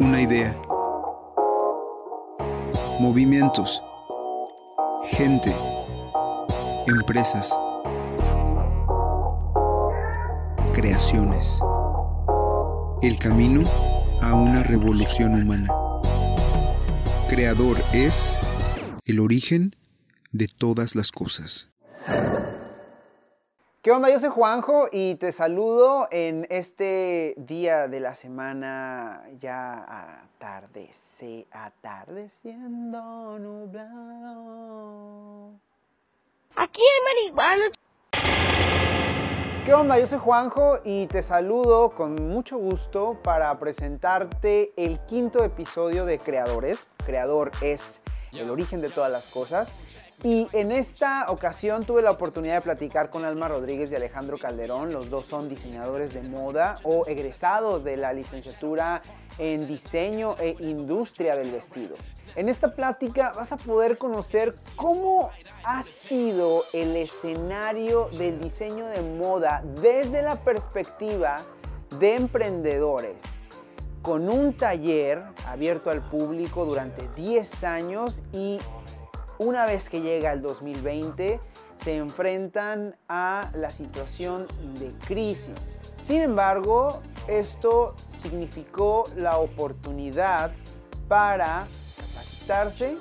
Una idea. Movimientos. Gente. Empresas. Creaciones. El camino a una revolución humana. Creador es el origen de todas las cosas. ¿Qué onda? Yo soy Juanjo y te saludo en este día de la semana ya atardece, atardeciendo nublado. Aquí hay marihuana. ¿Qué onda? Yo soy Juanjo y te saludo con mucho gusto para presentarte el quinto episodio de Creadores. Creador es el origen de todas las cosas. Y en esta ocasión tuve la oportunidad de platicar con Alma Rodríguez y Alejandro Calderón. Los dos son diseñadores de moda o egresados de la licenciatura en diseño e industria del vestido. En esta plática vas a poder conocer cómo ha sido el escenario del diseño de moda desde la perspectiva de emprendedores con un taller abierto al público durante 10 años y una vez que llega el 2020 se enfrentan a la situación de crisis. Sin embargo, esto significó la oportunidad para capacitarse,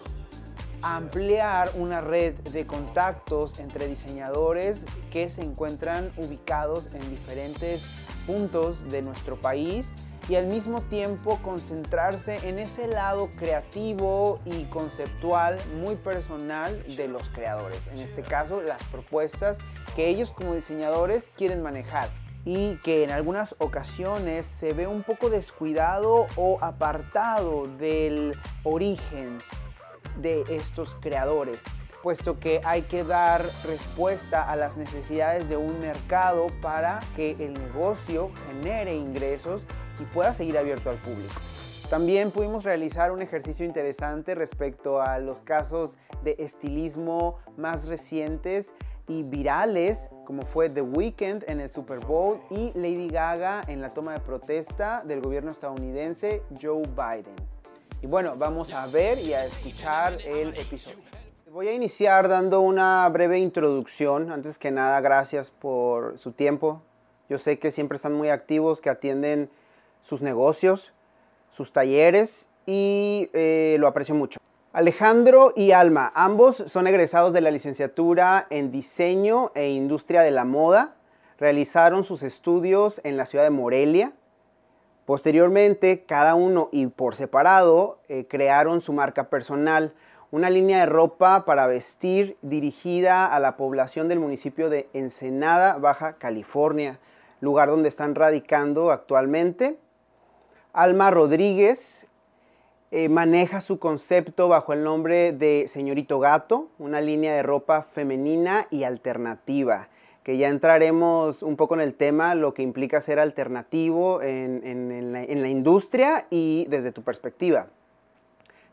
ampliar una red de contactos entre diseñadores que se encuentran ubicados en diferentes puntos de nuestro país y al mismo tiempo concentrarse en ese lado creativo y conceptual muy personal de los creadores. En este caso, las propuestas que ellos como diseñadores quieren manejar y que en algunas ocasiones se ve un poco descuidado o apartado del origen de estos creadores puesto que hay que dar respuesta a las necesidades de un mercado para que el negocio genere ingresos y pueda seguir abierto al público. También pudimos realizar un ejercicio interesante respecto a los casos de estilismo más recientes y virales, como fue The Weeknd en el Super Bowl y Lady Gaga en la toma de protesta del gobierno estadounidense Joe Biden. Y bueno, vamos a ver y a escuchar el episodio. Voy a iniciar dando una breve introducción. Antes que nada, gracias por su tiempo. Yo sé que siempre están muy activos, que atienden sus negocios, sus talleres y eh, lo aprecio mucho. Alejandro y Alma, ambos son egresados de la licenciatura en Diseño e Industria de la Moda. Realizaron sus estudios en la ciudad de Morelia. Posteriormente, cada uno y por separado, eh, crearon su marca personal, una línea de ropa para vestir dirigida a la población del municipio de Ensenada, Baja California, lugar donde están radicando actualmente. Alma Rodríguez eh, maneja su concepto bajo el nombre de Señorito Gato, una línea de ropa femenina y alternativa, que ya entraremos un poco en el tema, lo que implica ser alternativo en, la, en la industria y desde tu perspectiva.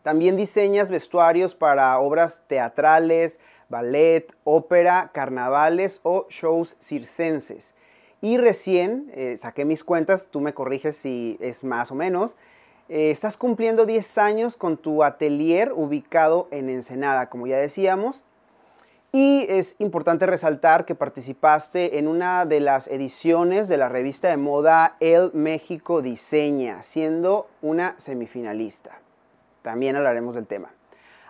También diseñas vestuarios para obras teatrales, ballet, ópera, carnavales o shows circenses. Y recién, eh, saqué mis cuentas, tú me corriges si es más o menos, eh, estás cumpliendo 10 años con tu atelier ubicado en Ensenada, como ya decíamos. Y es importante resaltar que participaste en una de las ediciones de la revista de moda El México Diseña, siendo una semifinalista. También hablaremos del tema.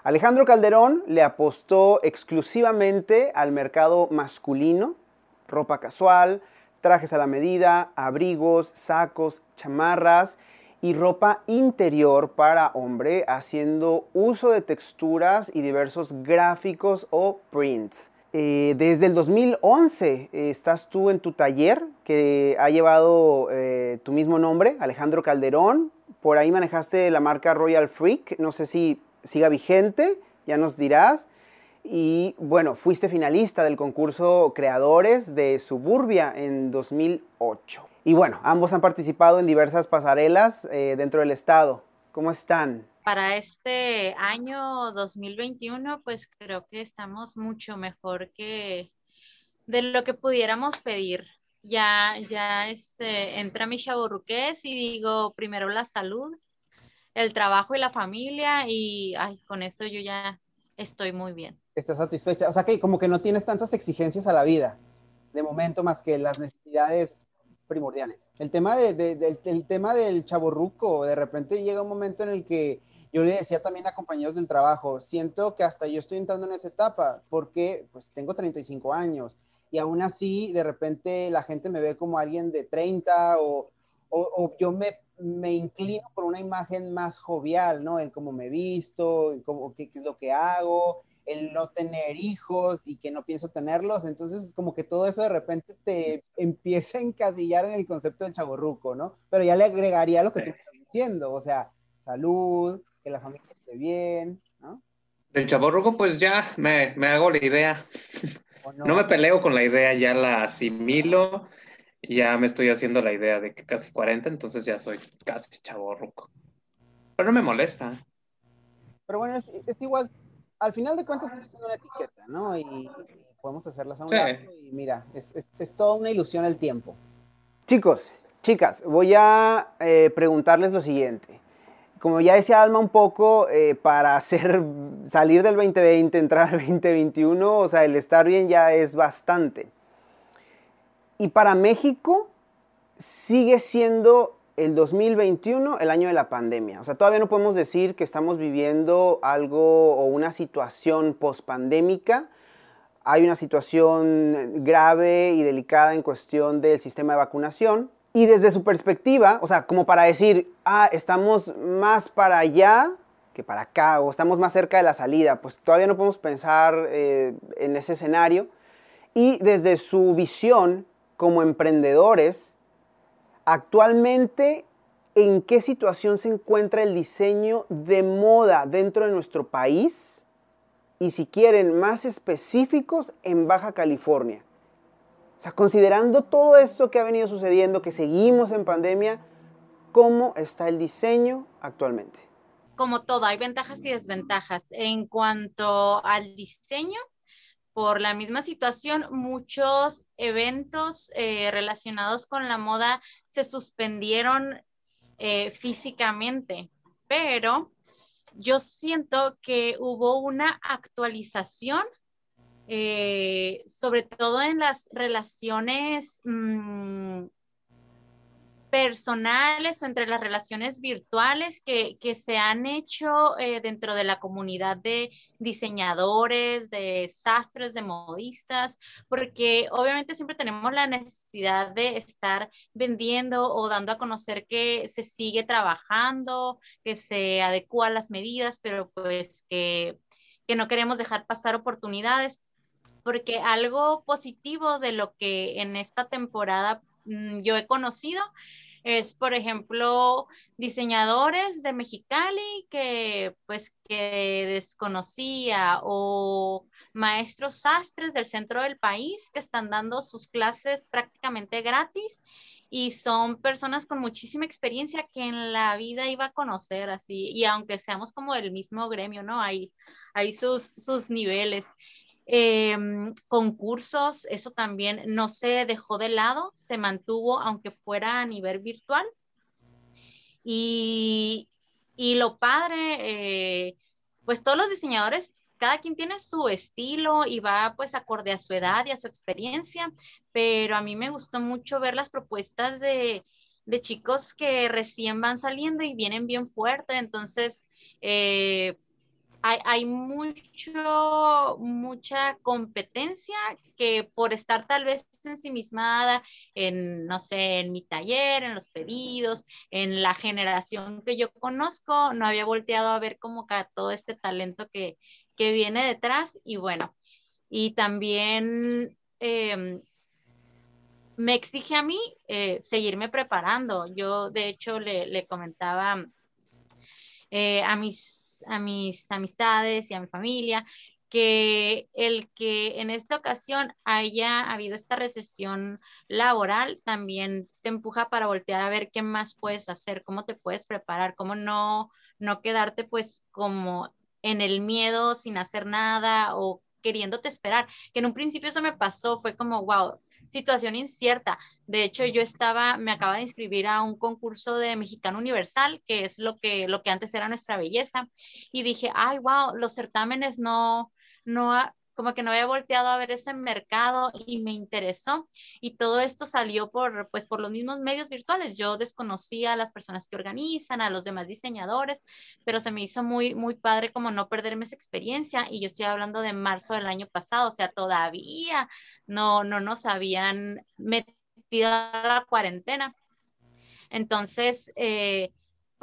Alejandro Calderón le apostó exclusivamente al mercado masculino, ropa casual, trajes a la medida, abrigos, sacos, chamarras y ropa interior para hombre haciendo uso de texturas y diversos gráficos o prints. Eh, desde el 2011 eh, estás tú en tu taller que ha llevado eh, tu mismo nombre, Alejandro Calderón. Por ahí manejaste la marca Royal Freak. No sé si siga vigente, ya nos dirás. Y bueno, fuiste finalista del concurso Creadores de Suburbia en 2008. Y bueno, ambos han participado en diversas pasarelas eh, dentro del estado. ¿Cómo están? Para este año 2021, pues creo que estamos mucho mejor que de lo que pudiéramos pedir. Ya, ya este, entra mi chaburruqués y digo primero la salud el trabajo y la familia y ay, con eso yo ya estoy muy bien. Estás satisfecha, o sea que como que no tienes tantas exigencias a la vida, de momento más que las necesidades primordiales. El tema, de, del, el tema del chaborruco, de repente llega un momento en el que yo le decía también a compañeros del trabajo, siento que hasta yo estoy entrando en esa etapa porque pues tengo 35 años y aún así de repente la gente me ve como alguien de 30 o, o, yo me, me, inclino por una imagen más jovial, ¿no? En cómo me visto, cómo, qué, qué es lo que hago, el no tener hijos y que no pienso tenerlos, entonces como que todo eso de repente te empieza a encasillar en el concepto del chaborruco, ¿no? Pero ya le agregaría lo que tú estás diciendo, o sea, salud, que la familia esté bien, ¿no? Del chaborruco, pues ya me, me hago la idea. No? me peleo con la idea, ya la asimilo, ya me estoy haciendo la idea de que casi 40, entonces ya soy casi chaborruco. Pero no me molesta. Pero bueno, es, es igual, al final de cuentas es una etiqueta, ¿no? Y, podemos hacerlas a un lado y mira, es, es, es, toda una ilusión el tiempo. Chicos, chicas, voy a eh, preguntarles lo siguiente como ya decía Alma un poco, eh, para hacer, salir del 2020, entrar al 2021, o sea, el estar bien ya es bastante. Y para México sigue siendo el 2021 el año de la pandemia. O sea, todavía no podemos decir que estamos viviendo algo o una situación post-pandémica. Hay una situación grave y delicada en cuestión del sistema de vacunación. Y desde su perspectiva, o sea, como para decir, ah, estamos más para allá que para acá, o estamos más cerca de la salida, pues todavía no podemos pensar eh, en ese escenario. Y desde su visión como emprendedores, actualmente, ¿en qué situación se encuentra el diseño de moda dentro de nuestro país? Y si quieren más específicos, en Baja California. O sea, considerando todo esto que ha venido sucediendo, que seguimos en pandemia, ¿cómo está el diseño actualmente? Como todo, hay ventajas y desventajas. En cuanto al diseño, por la misma situación, muchos eventos eh, relacionados con la moda se suspendieron eh, físicamente, pero yo siento que hubo una actualización eh, sobre todo en las relaciones mm, personales o entre las relaciones virtuales que, se han hecho eh, dentro de la comunidad de diseñadores, de sastres, de modistas, porque obviamente siempre tenemos la necesidad de estar vendiendo o dando a conocer que se sigue trabajando, que se adecua a las medidas, pero pues que que no queremos dejar pasar oportunidades porque algo positivo de lo que en esta temporada mm, yo he conocido es, por ejemplo, diseñadores de Mexicali que pues que desconocía o maestros sastres del centro del país que están dando sus clases prácticamente gratis y son personas con muchísima experiencia que en la vida iba a conocer así y aunque seamos como del mismo gremio, ¿no? Hay, hay sus, sus niveles. Em, concursos, eso también no se dejó de lado, se mantuvo aunque fuera a nivel virtual. Y, y lo padre, eh, pues todos los diseñadores, cada quien tiene su estilo y va pues acorde a su edad y a su experiencia, pero a mí me gustó mucho ver las propuestas de, de chicos que recién van saliendo y vienen bien fuerte, entonces... Eh, hay, mucho, mucha competencia que por estar tal vez ensimismada en, no sé, en mi taller, en los pedidos, en la generación que yo conozco, no había volteado a ver como que todo este talento que, viene detrás y bueno, y también... Em, me exige a mí eh, seguirme preparando. Yo, de hecho, le, comentaba eh, a mis a mis amistades y a mi familia, que el que en esta ocasión haya habido esta recesión laboral también te empuja para voltear a ver qué más puedes hacer, cómo te puedes preparar, cómo no, no quedarte pues como en el miedo sin hacer nada o queriéndote esperar, que en un principio eso me pasó, fue como, wow, situación incierta. De hecho, yo estaba, me acaba de inscribir a un concurso de Mexicano Universal, que es lo que, lo que antes era nuestra belleza, y dije, ay, wow, los certámenes no, no, como que no había volteado a ver ese mercado y me interesó. Y todo esto salió por, pues, por los mismos medios virtuales. Yo desconocía a las personas que organizan, a los demás diseñadores, pero se me hizo muy, muy padre como no perderme esa experiencia. Y yo estoy hablando de marzo del año pasado, o sea, todavía no, no nos habían metido a la cuarentena. Entonces, eh,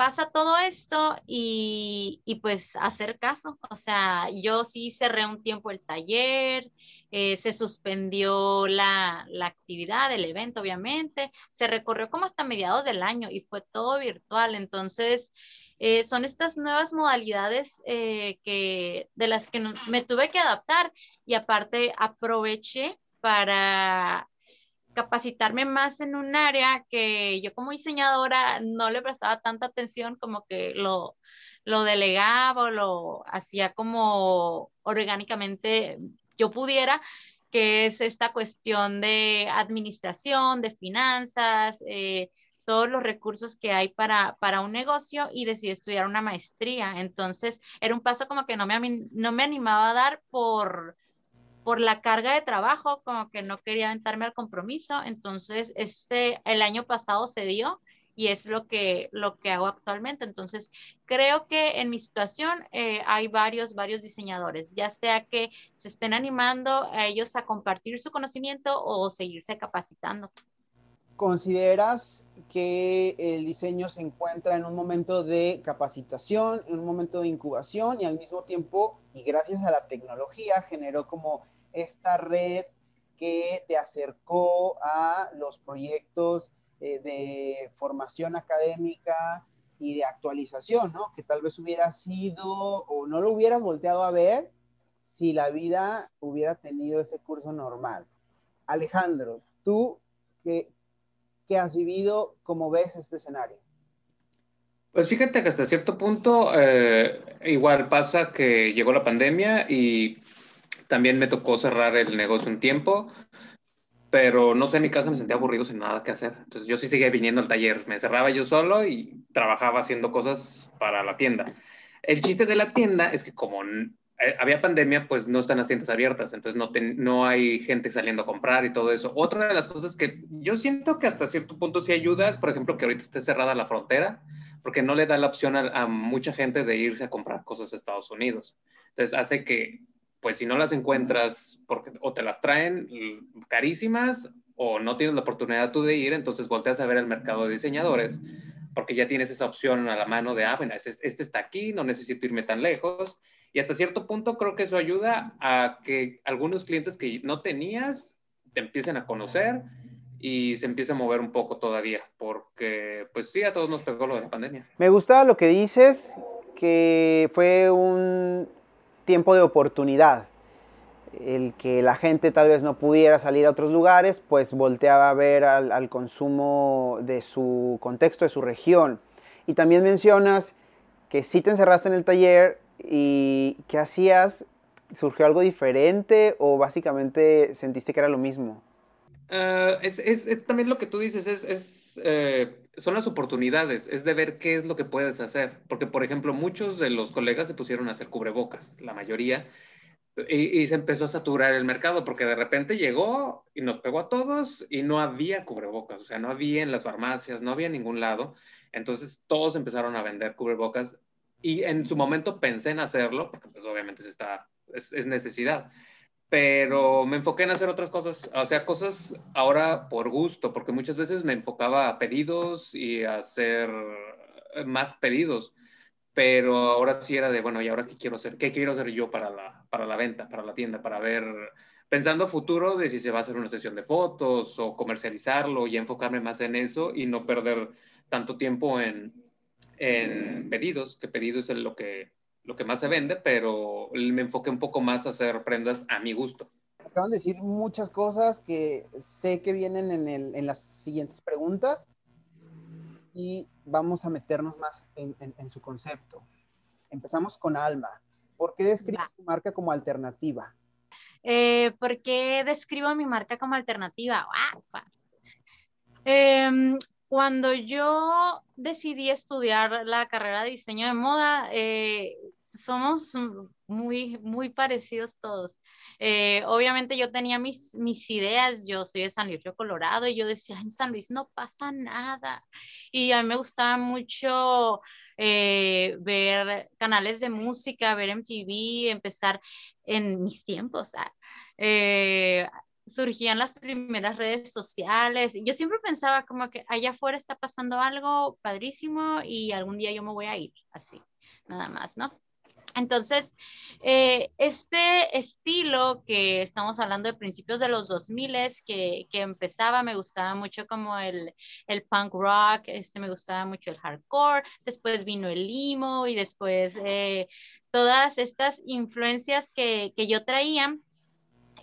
pasa todo esto y, pues hacer caso. O sea, yo sí cerré un tiempo el taller, eh, se suspendió la, actividad, el evento, obviamente, se recorrió como hasta mediados del año y fue todo virtual. Entonces, eh, son estas nuevas modalidades eh, que, de las que me tuve que adaptar y aparte aproveché para capacitarme más en un área que yo como diseñadora no le prestaba tanta atención como que lo, lo delegaba o lo hacía como orgánicamente yo pudiera, que es esta cuestión de administración, de finanzas, eh, todos los recursos que hay para, para un negocio y decidí estudiar una maestría. Entonces, era un paso como que no me, no me animaba a dar por por la carga de trabajo, como que no quería aventarme al compromiso. Entonces, este, el año pasado se dio y es lo que, lo que hago actualmente. Entonces, creo que en mi situación eh, hay varios, varios diseñadores, ya sea que se estén animando a ellos a compartir su conocimiento o seguirse capacitando. ¿Consideras que el diseño se encuentra en un momento de capacitación, en un momento de incubación y al mismo tiempo, y gracias a la tecnología, generó como esta red que te acercó a los proyectos eh, de formación académica y de actualización, ¿no? Que tal vez hubiera sido o no lo hubieras volteado a ver si la vida hubiera tenido ese curso normal. Alejandro, tú, ¿qué, que has vivido, ¿cómo ves este escenario? Pues fíjate que hasta cierto punto eh, igual pasa que llegó la pandemia y también me tocó cerrar el negocio un tiempo, pero no sé, en mi casa me sentía aburrido sin nada que hacer. Entonces yo sí seguía viniendo al taller, me cerraba yo solo y trabajaba haciendo cosas para la tienda. El chiste de la tienda es que como había pandemia, pues no están las tiendas abiertas, entonces no, no hay gente saliendo a comprar y todo eso. Otra de las cosas que yo siento que hasta cierto punto sí ayuda es, por ejemplo, que ahorita esté cerrada la frontera, porque no le da la opción a, mucha gente de irse a comprar cosas a Estados Unidos. Entonces hace que, pues si no las encuentras, porque o te las traen carísimas o no tienes la oportunidad tú de ir, entonces volteas a ver el mercado de diseñadores, porque ya tienes esa opción a la mano de, ah, bueno, este, este está aquí, no necesito irme tan lejos y hasta cierto punto creo que eso ayuda a que algunos clientes que no tenías te empiecen a conocer y se empiece a mover un poco todavía, porque pues sí, a todos nos pegó lo de la pandemia. Me gusta lo que dices, que fue un tiempo de oportunidad, el que la gente tal vez no pudiera salir a otros lugares, pues volteaba a ver al, al consumo de su contexto, de su región. Y también mencionas que si te encerraste en el taller, ¿Y qué hacías? ¿Surgió algo diferente o básicamente sentiste que era lo mismo? Ah, es, también lo que tú dices, es, eh, son las oportunidades, es de ver qué es lo que puedes hacer. Porque, por ejemplo, muchos de los colegas se pusieron a hacer cubrebocas, la mayoría, y, y, se empezó a saturar el mercado porque de repente llegó y nos pegó a todos y no había cubrebocas, o sea, no había en las farmacias, no había en ningún lado. Entonces todos empezaron a vender cubrebocas y en su momento pensé en hacerlo, porque pues obviamente es, necesidad, pero me enfoqué en hacer otras cosas, o sea, cosas ahora por gusto, porque muchas veces me enfocaba a pedidos y a hacer más pedidos, pero ahora sí era de, bueno, ¿y ahora qué quiero hacer? ¿Qué quiero hacer yo para la, para la venta, para la tienda, para ver, pensando futuro de si se va a hacer una sesión de fotos o comercializarlo y enfocarme más en eso y no perder tanto tiempo en en pedidos, que pedidos es lo que, lo que más se vende, pero me enfoqué un poco más a hacer prendas a mi gusto. Acaban de decir muchas cosas que sé que vienen en, el, en las siguientes preguntas y vamos a meternos más en, en, su concepto. Empezamos con Alma. ¿Por qué describes tu marca como alternativa? Eh, ¿Por qué describo mi marca como alternativa? Em, cuando yo decidí estudiar la carrera de diseño de moda, eh, somos muy, muy parecidos todos. Eh, obviamente yo tenía mis, mis ideas, yo soy de San Luis Río Colorado y yo decía, en San Luis no pasa nada. Y a mí me gustaba mucho eh, ver canales de música, ver MTV, empezar en mis tiempos. Ah, eh, surgían las primeras redes sociales. Yo siempre pensaba como que allá afuera está pasando algo padrísimo y algún día yo me voy a ir, así, nada más, ¿no? Entonces, eh, este estilo que estamos hablando de principios de los 2000 que, que empezaba, me gustaba mucho como el, el, punk rock, este, me gustaba mucho el hardcore, después vino el limo y después eh, todas estas influencias que, que yo traía.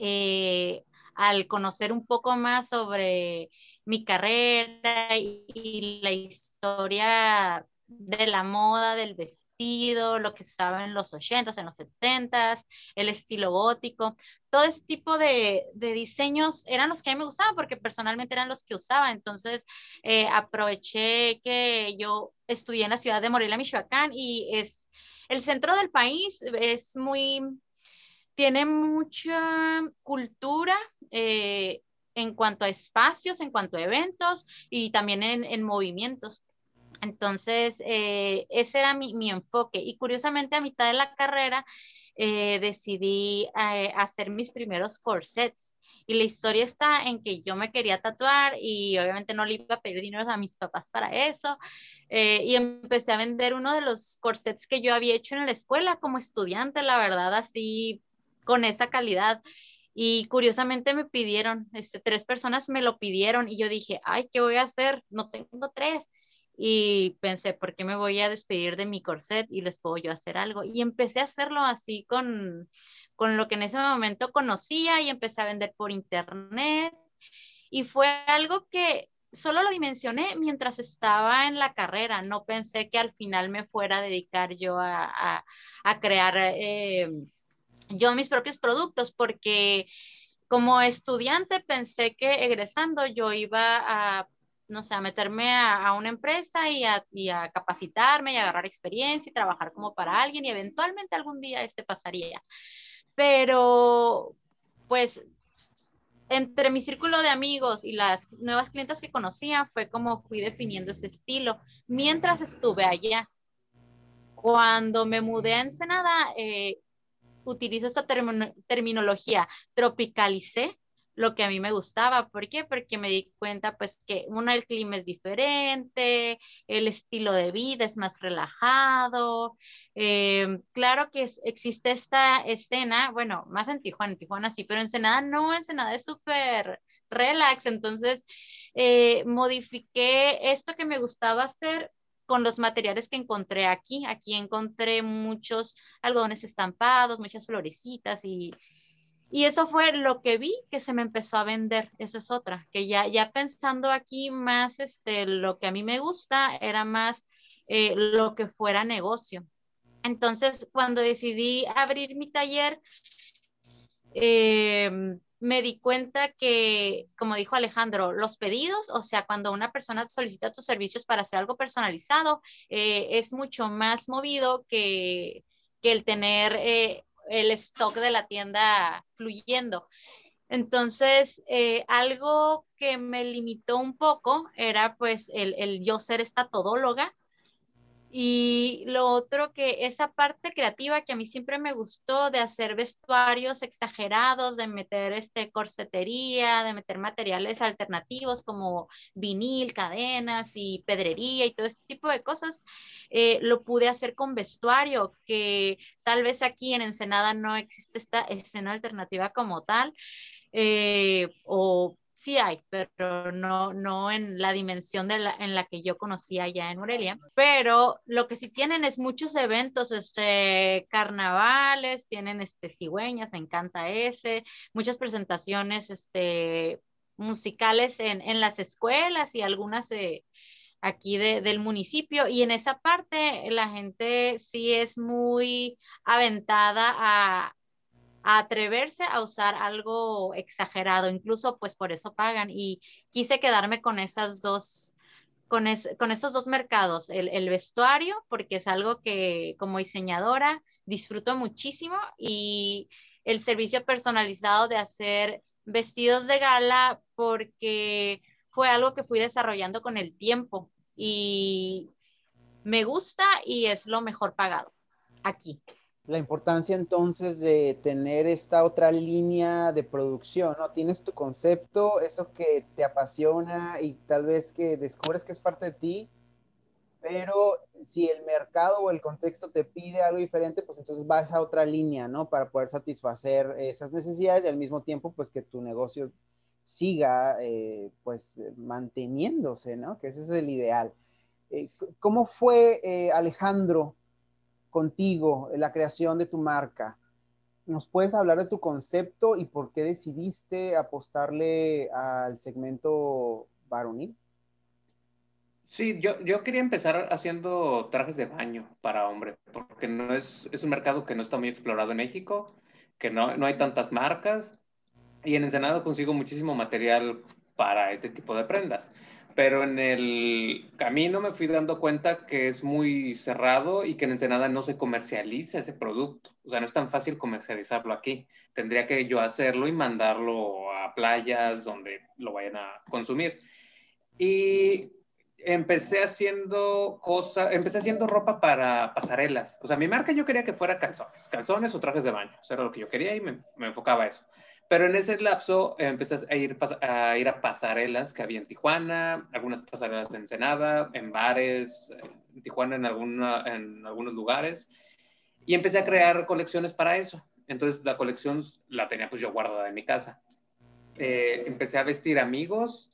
Eh, al conocer un poco más sobre mi carrera y, la historia de la moda, del vestido, lo que se usaba en los 80s, en los 70s, el estilo gótico, todo ese tipo de, de, diseños eran los que a mí me gustaban porque personalmente eran los que usaba. Entonces eh, aproveché que yo estudié en la ciudad de Morelia, Michoacán, y es el centro del país, es muy, tiene mucha cultura. Eh, en cuanto a espacios, en cuanto a eventos y también en, en movimientos. Entonces, eh, ese era mi, enfoque. Y curiosamente, a mitad de la carrera, eh, decidí eh, hacer mis primeros corsets. Y la historia está en que yo me quería tatuar y obviamente no le iba a pedir dinero a mis papás para eso. y empecé a vender uno de los corsets que yo había hecho en la escuela como estudiante, la verdad, así con esa calidad. Y curiosamente me pidieron, este, tres personas me lo pidieron y yo dije, ay, ¿qué voy a hacer? No tengo tres y pensé, ¿por qué me voy a despedir de mi corset y les puedo yo hacer algo? Y empecé a hacerlo así con, con lo que en ese momento conocía y empecé a vender por internet y fue algo que solo lo dimensioné mientras estaba en la carrera, no pensé que al final me fuera a dedicar yo a, a, crear eh, yo mis propios productos porque como estudiante pensé que egresando yo iba a no sé, a meterme a, una empresa y a, y a, capacitarme y agarrar experiencia y trabajar como para alguien y eventualmente algún día este pasaría. Pero, pues, entre mi círculo de amigos y las nuevas clientes que conocía fue como fui definiendo ese estilo mientras estuve allá. Cuando me mudé a Ensenada, eh, utilizo esta terminología, tropicalicé lo que a mí me gustaba. ¿Por qué? Porque me di cuenta pues que uno, el clima es diferente, el estilo de vida es más relajado. Eh, claro que existe esta escena, bueno, más en Tijuana, en Tijuana sí, pero en Ensenada no, en Ensenada es súper relax. Entonces, eh, modifiqué esto que me gustaba hacer con los materiales que encontré aquí. Aquí encontré muchos algodones estampados, muchas florecitas y y eso fue lo que vi que se me empezó a vender. Esa es otra, que ya, ya pensando aquí más, este, lo que a mí me gusta era más eh, lo que fuera negocio. Entonces, cuando decidí abrir mi taller, em, me di cuenta que, como dijo Alejandro, los pedidos, o sea, cuando una persona solicita tus servicios para hacer algo personalizado, eh, es mucho más movido que, que el tener eh, el stock de la tienda fluyendo. Entonces, eh, algo que me limitó un poco era pues el, el yo ser esta todóloga y lo otro que esa parte creativa que a mí siempre me gustó de hacer vestuarios exagerados, de meter este corsetería, de meter materiales alternativos como vinil, cadenas y pedrería y todo este tipo de cosas, eh, lo pude hacer con vestuario, que tal vez aquí en Ensenada no existe esta escena alternativa como tal. Eh, o sí hay, pero no, no en la dimensión de la, en la que yo conocía allá en Morelia. Pero lo que sí tienen es muchos eventos, este, carnavales, tienen este, cigüeñas, me encanta ese, muchas presentaciones este, musicales en, en las escuelas y algunas aquí del municipio. Y en esa parte la gente sí es muy aventada a, atreverse a usar algo exagerado, incluso pues por eso pagan. Y quise quedarme con esas dos, con, con esos dos mercados, el, el, vestuario, porque es algo que como diseñadora disfruto muchísimo y el servicio personalizado de hacer vestidos de gala, porque fue algo que fui desarrollando con el tiempo. Y me gusta y es lo mejor pagado aquí la importancia entonces de tener esta otra línea de producción, ¿no? Tienes tu concepto, eso que te apasiona y tal vez que descubres que es parte de ti, pero si el mercado o el contexto te pide algo diferente, pues entonces vas a otra línea, ¿no? Para poder satisfacer esas necesidades y al mismo tiempo, pues que tu negocio siga, eh, pues, manteniéndose, ¿no? Que ese es el ideal. Eh, ¿Cómo fue, eh, Alejandro, contigo la creación de tu marca. ¿Nos puedes hablar de tu concepto y por qué decidiste apostarle al segmento varonil? Sí, yo, yo quería empezar haciendo trajes de baño para hombre, porque no es, es un mercado que no está muy explorado en México, que no, no hay tantas marcas y en Ensenado consigo muchísimo material para este tipo de prendas pero en el camino me fui dando cuenta que es muy cerrado y que en Ensenada no se comercializa ese producto. O sea, no es tan fácil comercializarlo aquí. Tendría que yo hacerlo y mandarlo a playas donde lo vayan a consumir. Y empecé haciendo cosas, empecé haciendo ropa para pasarelas. O sea, mi marca yo quería que fuera calzones, calzones o trajes de baño. Eso era lo que yo quería y me, me enfocaba a eso. Pero en ese lapso eh, empecé a ir, a ir a pasarelas que había en Tijuana, algunas pasarelas en Ensenada, en bares, en Tijuana en, alguna, en algunos lugares, y empecé a crear colecciones para eso. Entonces la colección la tenía pues yo guardada en mi casa. Eh, empecé a vestir amigos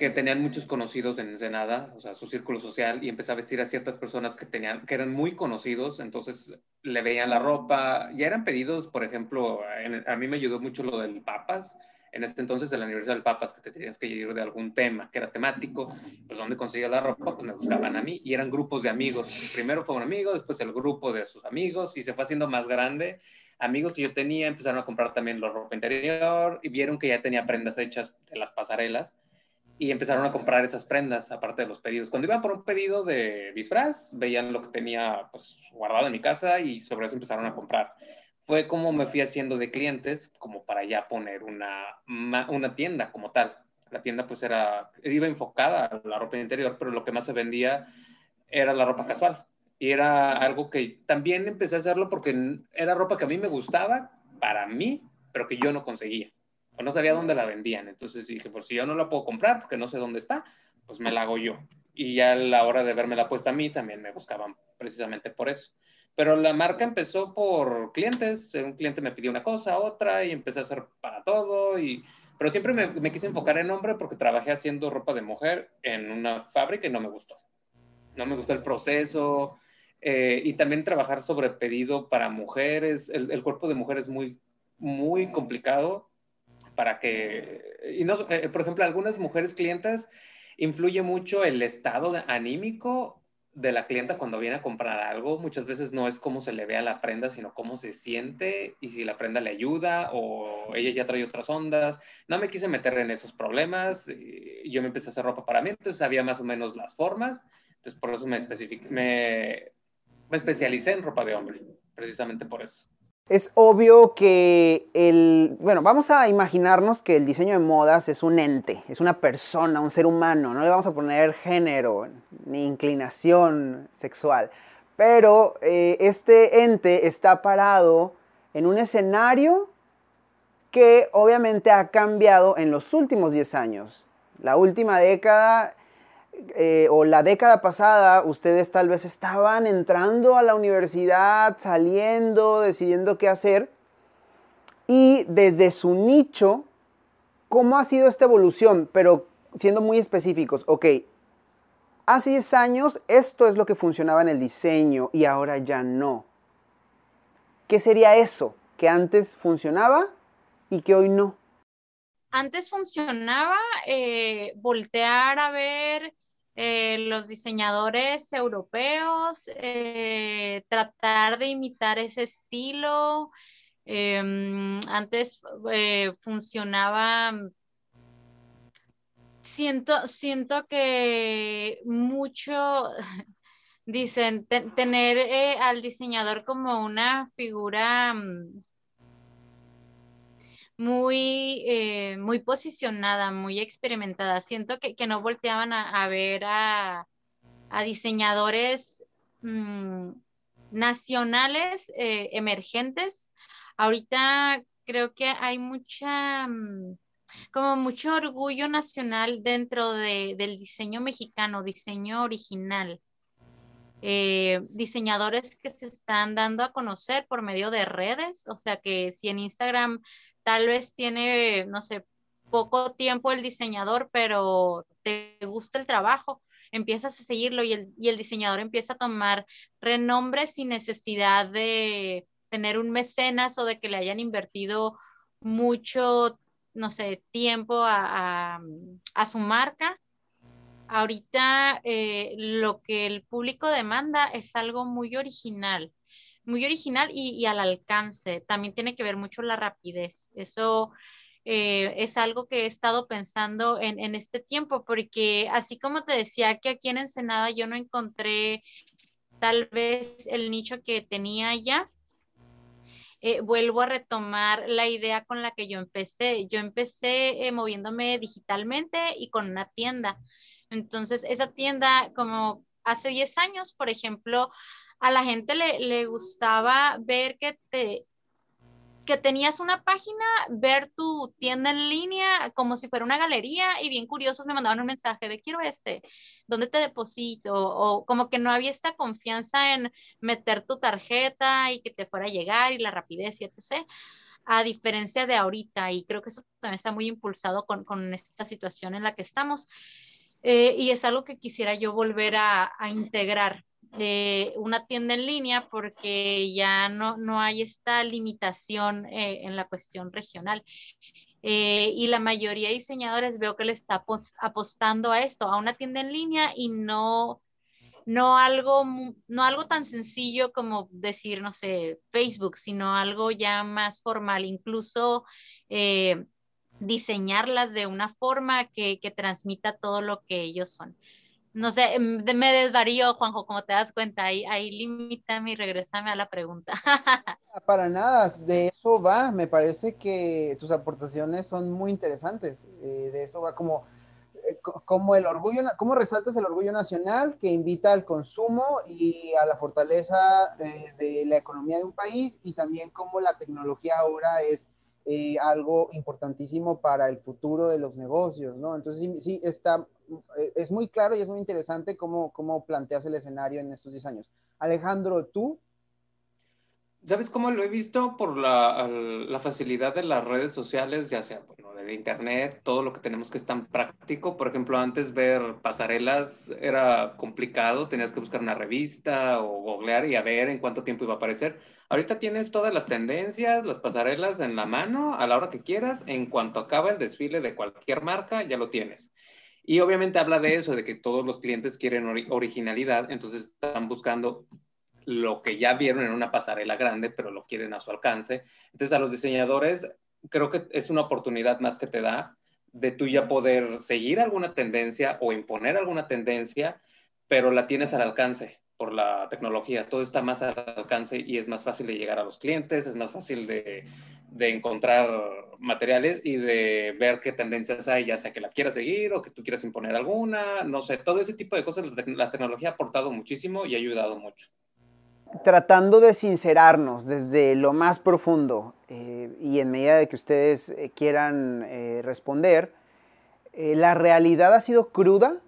que tenían muchos conocidos en Ensenada, o sea, su círculo social, y empecé a vestir a ciertas personas que, tenían, que eran muy conocidos, entonces le veían la ropa, ya eran pedidos, por ejemplo, a mí me ayudó mucho lo del Papas, en este entonces el aniversario del Papas, que te tenías que ir de algún tema que era temático, pues donde conseguía la ropa, pues me buscaban a mí, y eran grupos de amigos, primero fue un amigo, después el grupo de sus amigos, y se fue haciendo más grande, amigos que yo tenía empezaron a comprar también la ropa interior, y vieron que ya tenía prendas hechas de las pasarelas, y empezaron a comprar esas prendas, aparte de los pedidos. Cuando iban por un pedido de disfraz, veían lo que tenía pues, guardado en mi casa y sobre eso empezaron a comprar. Fue como me fui haciendo de clientes, como para ya poner una, una tienda como tal. La tienda pues era, iba enfocada a la ropa interior, pero lo que más se vendía era la ropa casual. Y era algo que también empecé a hacerlo porque era ropa que a mí me gustaba, para mí, pero que yo no conseguía no sabía dónde la vendían. Entonces dije, pues si yo no la puedo comprar porque no sé dónde está, pues me la hago yo. Y ya a la hora de verme la puesta a mí, también me buscaban precisamente por eso. Pero la marca empezó por clientes. Un cliente me pidió una cosa, otra, y empecé a hacer para todo. Y... Pero siempre me, quise enfocar en hombre porque trabajé haciendo ropa de mujer en una fábrica y no me gustó. No me gustó el proceso. Eh, y también trabajar sobre pedido para mujeres. El, el cuerpo de mujer es muy, muy complicado para que, y eh, por ejemplo, algunas mujeres clientas influye mucho el estado anímico de la clienta cuando viene a comprar algo. Muchas veces no es cómo se le ve a la prenda, sino cómo se siente y si la prenda le ayuda o ella ya trae otras ondas. No me quise meter en esos problemas. Yo me empecé a hacer ropa para mí, entonces sabía más o menos las formas. Entonces por eso me, me, me especialicé en ropa de hombre, precisamente por eso es obvio que el, bueno, vamos a imaginarnos que el diseño de modas es un ente, es una persona, un ser humano, no le vamos a poner género ni inclinación sexual, pero eh, este ente está parado en un escenario que obviamente ha cambiado en los últimos 10 años. La última década eh, o la década pasada ustedes tal vez estaban entrando a la universidad, saliendo, decidiendo qué hacer. Y desde su nicho, ¿cómo ha sido esta evolución? Pero siendo muy específicos, ok, hace 10 años esto es lo que funcionaba en el diseño y ahora ya no. ¿Qué sería eso que antes funcionaba y que hoy no? Antes funcionaba eh, voltear a ver eh, los diseñadores europeos, eh, tratar de imitar ese estilo, Em, antes funcionaba, siento, siento que mucho, dicen, tener al diseñador como una figura mm, muy, eh, muy posicionada, muy experimentada. Siento que, no volteaban a, ver a, diseñadores mm, nacionales emergentes Ahorita creo que hay mucha, mm, como mucho orgullo nacional dentro del diseño mexicano, diseño original. Eh, diseñadores que se están dando a conocer por medio de redes, o sea que si en Instagram tal vez tiene, no sé, poco tiempo el diseñador, pero te gusta el trabajo, empiezas a seguirlo y el, y el diseñador empieza a tomar renombre sin necesidad de, tener un mecenas o de que le hayan invertido mucho, no sé, tiempo a, su marca. Ahorita eh, lo que el público demanda es algo muy original, muy original y, al alcance. También tiene que ver mucho la rapidez. Eso eh, es algo que he estado pensando en, este tiempo, porque así como te decía que aquí en Ensenada yo no encontré tal vez el nicho que tenía ya, eh, vuelvo a retomar la idea con la que yo empecé. Yo empecé eh, moviéndome digitalmente y con una tienda. Entonces, esa tienda, como hace 10 años, por ejemplo, a la gente le, le gustaba ver que te, que tenías una página, ver tu tienda en línea como si fuera una galería y bien curiosos me mandaban un mensaje de quiero este, ¿dónde te deposito? O como que no había esta confianza en meter tu tarjeta y que te fuera a llegar y la rapidez y etc. A diferencia de ahorita, y creo que eso también está muy impulsado con, con esta situación en la que estamos. Eh, y es algo que quisiera yo volver a, a integrar de una tienda en línea porque ya no, no hay esta limitación eh, en la cuestión regional. Eh, y la mayoría de diseñadores veo que le está apostando a esto, a una tienda en línea y no, no, algo, no algo tan sencillo como decir, no sé, Facebook, sino algo ya más formal, incluso eh, diseñarlas de una forma que, que transmita todo lo que ellos son no sé, em, me desvarío, Juanjo, como te das cuenta, ahí, ahí limítame y regresame a la pregunta. Ah, para nada, de eso va, me parece que tus aportaciones son muy interesantes, eh, de eso va como, eh, como el orgullo, cómo resaltas el orgullo nacional que invita al consumo y a la fortaleza eh, de la economía de un país y también cómo la tecnología ahora es algo importantísimo para el futuro de los negocios, ¿no? Entonces sí, sí está es muy claro y es muy interesante cómo, cómo planteas el escenario en estos 10 años. Alejandro, tú. ¿Sabes cómo lo he visto? Por la, la, facilidad de las redes sociales, ya sea bueno, del internet, todo lo que tenemos que es tan práctico. Por ejemplo, antes ver pasarelas era complicado, tenías que buscar una revista o googlear y a ver en cuánto tiempo iba a aparecer. Ahorita tienes todas las tendencias, las pasarelas en la mano a la hora que quieras. En cuanto acaba el desfile de cualquier marca, ya lo tienes. Y obviamente habla de eso, de que todos los clientes quieren originalidad, entonces están buscando lo que ya vieron en una pasarela grande, pero lo quieren a su alcance. Entonces a los diseñadores creo que es una oportunidad más que te da de tú ya poder seguir alguna tendencia o imponer alguna tendencia, pero la tienes al alcance por la tecnología. Todo está más al alcance y es más fácil de llegar a los clientes, es más fácil de, de encontrar materiales y de ver qué tendencias hay, ya sea que la quieras seguir o que tú quieras imponer alguna, no sé, todo ese tipo de cosas. La tecnología ha aportado muchísimo y ha ayudado mucho. Tratando de sincerarnos desde lo más profundo eh, y en medida de que ustedes eh, quieran eh, responder, ¿la realidad ha sido cruda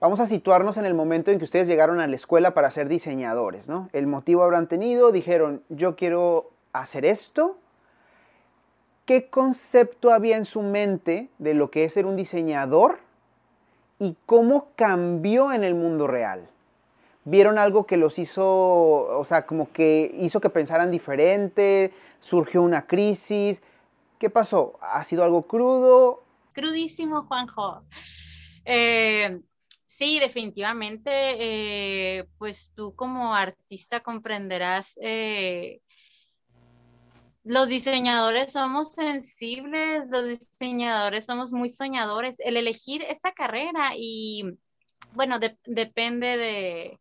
Vamos a situarnos en el momento en que ustedes llegaron a la escuela para ser diseñadores, ¿no? El motivo habrán tenido, dijeron, yo quiero hacer esto. ¿Qué concepto había en su mente de lo que es ser un diseñador y cómo cambió en el mundo real? ¿Vieron algo que los hizo, o sea, como que hizo que pensaran diferente? ¿Surgió una crisis? ¿Qué pasó? ¿Ha sido algo crudo? Crudísimo, Juanjo. Eh, Sí, definitivamente, eh, pues tú como artista comprenderás eh, los diseñadores somos sensibles, los diseñadores somos muy soñadores. El elegir esa carrera y, bueno, depende de,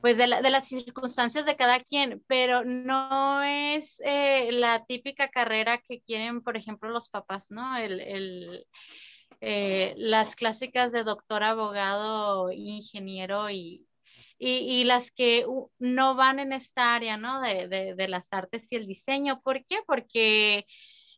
pues de, las circunstancias de cada quien, pero no es eh, la típica carrera que quieren, por ejemplo, los papás, ¿no? El, eh, las clásicas de doctor, abogado, ingeniero y, y, las que no van en esta área, ¿no? De, de, las artes y el diseño. ¿Por qué? Porque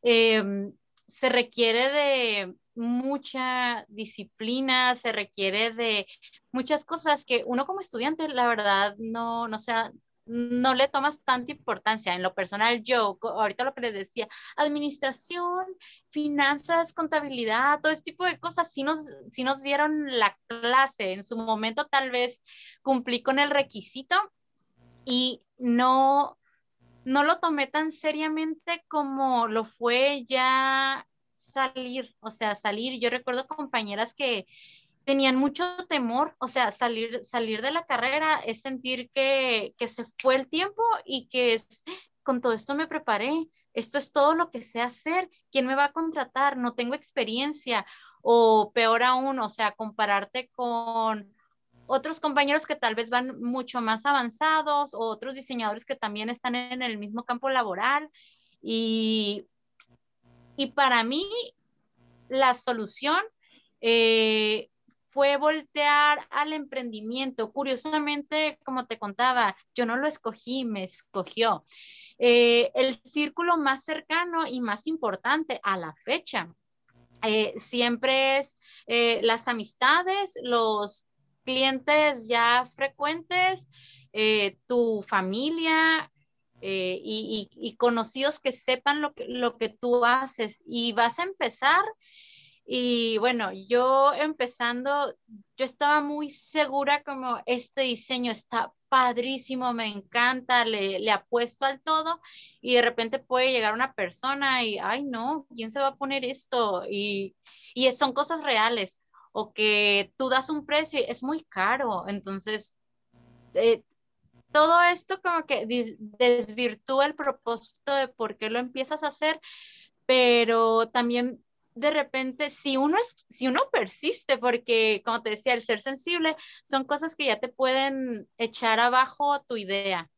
em, se requiere de mucha disciplina, se requiere de muchas cosas que uno como estudiante, la verdad, no, no, sea, no le tomas tanta importancia. En lo personal, yo, ahorita lo que les decía, administración, finanzas, contabilidad, todo este tipo de cosas, sí nos, sí nos dieron la clase. En su momento tal vez cumplí con el requisito y no, no lo tomé tan seriamente como lo fue ya salir, o sea, salir. Yo recuerdo compañeras que tenían mucho temor, o sea, salir, salir de la carrera es sentir que, se fue el tiempo y que con todo esto me preparé, esto es todo lo que sé hacer, ¿quién me va a contratar? No tengo experiencia, o peor aún, o sea, compararte con otros compañeros que tal vez van mucho más avanzados, o otros diseñadores que también están en el mismo campo laboral, y, y para mí la solución eh, fue voltear al emprendimiento. Curiosamente, como te contaba, yo no lo escogí, me escogió. Eh, el círculo más cercano y más importante a la fecha eh, siempre es eh, las amistades, los clientes ya frecuentes, tu familia, y, y, conocidos que sepan lo que, lo que tú haces y vas a empezar y bueno, yo empezando, yo estaba muy segura como este diseño está padrísimo, me encanta, le, le apuesto al todo y de repente puede llegar una persona y, ay no, ¿quién se va a poner esto? Y, y son cosas reales o que tú das un precio y es muy caro, entonces... Eh, todo esto como que desvirtúa el propósito de por qué lo empiezas a hacer, pero también de repente, si uno, es, si uno persiste, porque como te decía, el ser sensible son cosas que ya te pueden echar abajo tu idea.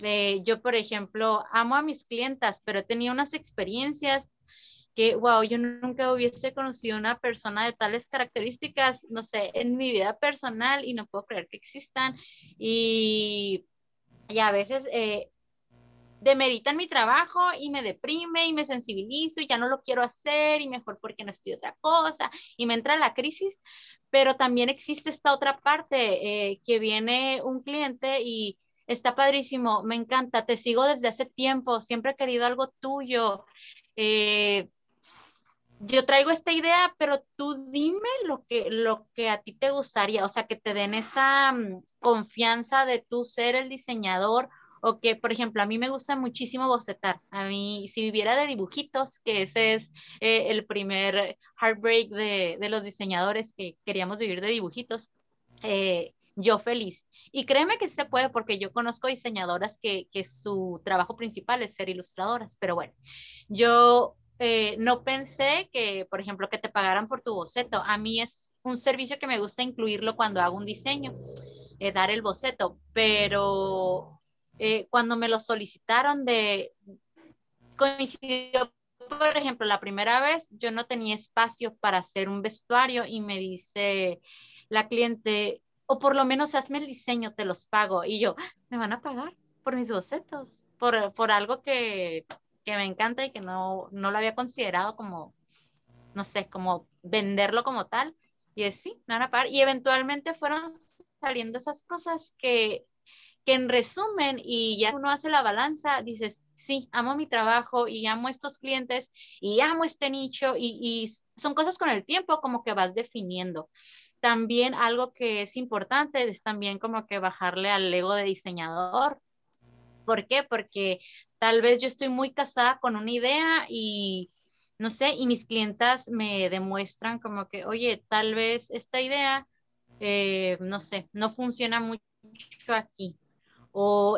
Eh, yo, por ejemplo, amo a mis clientas, pero he tenido unas experiencias que, wow, yo nunca hubiese conocido una persona de tales características, no sé, en mi vida personal y no puedo creer que existan. Y, y a veces eh, demeritan mi trabajo y me deprime y me sensibilizo y ya no lo quiero hacer y mejor porque no estoy otra cosa y me entra la crisis, pero también existe esta otra parte eh, que viene un cliente y está padrísimo, me encanta, te sigo desde hace tiempo, siempre he querido algo tuyo. Eh, yo traigo esta idea, pero tú dime lo que, lo que a ti te gustaría, o sea, que te den esa mm, confianza de tú ser el diseñador o que, por ejemplo, a mí me gusta muchísimo bocetar. A mí, si viviera de dibujitos, que ese es eh, el primer heartbreak de, de, los diseñadores que queríamos vivir de dibujitos, eh, yo feliz. Y créeme que se puede porque yo conozco diseñadoras que, que su trabajo principal es ser ilustradoras, pero bueno, yo eh, no pensé que, por ejemplo, que te pagaran por tu boceto. A mí es un servicio que me gusta incluirlo cuando hago un diseño, dar el boceto, pero eh, cuando me lo solicitaron de, coincidió, por ejemplo, la primera vez yo no tenía espacio para hacer un vestuario y me dice la cliente, o por lo menos hazme el diseño, te los pago. Y yo, ¿me van a pagar por mis bocetos? Por, por algo que, que, me encanta y que no, no lo había considerado como, no sé, como venderlo como tal. Y es sí, me van a pagar. Y eventualmente fueron saliendo esas cosas que que en resumen, y ya uno hace la balanza, dices, sí, amo mi trabajo y amo estos clientes y amo este nicho y, son cosas con el tiempo como que vas definiendo. También algo que es importante es también como que bajarle al ego de diseñador. ¿Por qué? Porque tal vez yo estoy muy casada con una idea y no sé, y mis clientas me demuestran como que, oye, tal vez esta idea, eh, no sé, no funciona mucho aquí o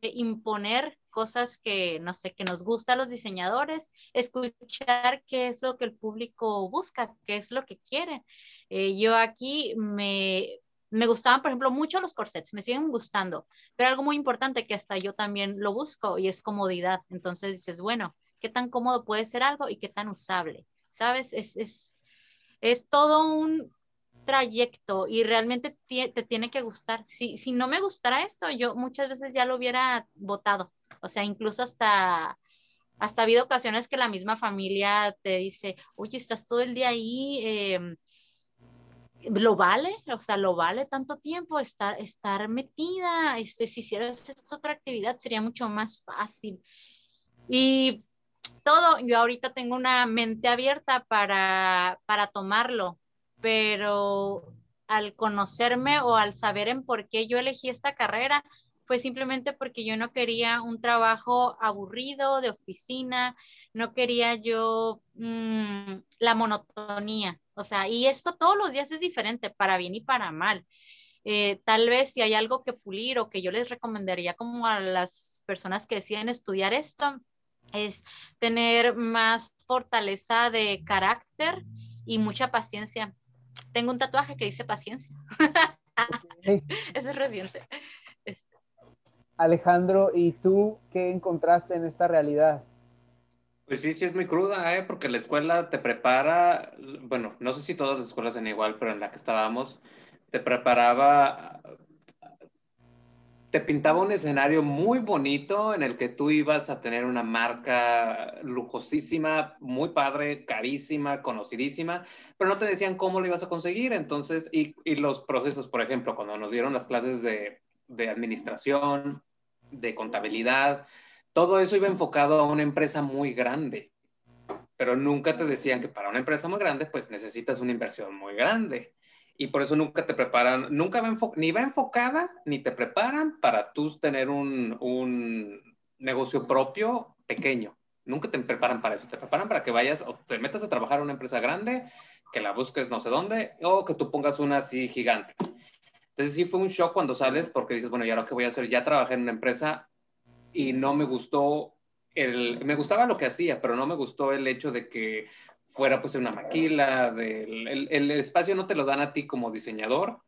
imponer cosas que, no sé, que nos gusta a los diseñadores, escuchar qué es lo que el público busca, qué es lo que quiere. Eh, yo aquí me, me gustaban, por ejemplo, mucho los corsets, me siguen gustando, pero algo muy importante que hasta yo también lo busco y es comodidad. Entonces dices, bueno, ¿qué tan cómodo puede ser algo y qué tan usable? ¿Sabes? Es, es, es todo un, trayecto y realmente te tiene que gustar. Si, si no me gustara esto, yo muchas veces ya lo hubiera votado. O sea, incluso hasta, hasta ha habido ocasiones que la misma familia te dice, oye, estás todo el día ahí, em, lo vale, o sea, lo vale tanto tiempo estar, estar metida, este, si hicieras esta otra actividad sería mucho más fácil. Y todo, yo ahorita tengo una mente abierta para, para tomarlo, pero al conocerme o al saber en por qué yo elegí esta carrera, fue simplemente porque yo no quería un trabajo aburrido de oficina, no quería yo mm, la monotonía, o sea, y esto todos los días es diferente, para bien y para mal. Eh, tal vez si hay algo que pulir o que yo les recomendaría como a las personas que deciden estudiar esto, es tener más fortaleza de carácter y mucha paciencia tengo un tatuaje que dice paciencia. Ese es reciente. Este. Alejandro, ¿y tú qué encontraste en esta realidad? Pues sí, sí es muy cruda, ¿eh? porque la escuela te prepara, bueno, no sé si todas las escuelas son igual, pero en la que estábamos, te preparaba te pintaba un escenario muy bonito en el que tú ibas a tener una marca lujosísima, muy padre, carísima, conocidísima, pero no te decían cómo lo ibas a conseguir. Entonces, y, los procesos, por ejemplo, cuando nos dieron las clases de, administración, de contabilidad, todo eso iba enfocado a una empresa muy grande, pero nunca te decían que para una empresa muy grande, pues necesitas una inversión muy grande y por eso nunca te preparan, nunca va ni va enfocada, ni te preparan para tú tener un, un negocio propio pequeño. Nunca te preparan para eso, te preparan para que vayas o te metas a trabajar en una empresa grande, que la busques no sé dónde, o que tú pongas una así gigante. Entonces sí fue un shock cuando sales porque dices, bueno, ¿y ahora qué voy a hacer? Ya trabajé en una empresa y no me gustó, el, me gustaba lo que hacía, pero no me gustó el hecho de que fuera pues una maquila, el, el, espacio no te lo dan a ti como diseñador,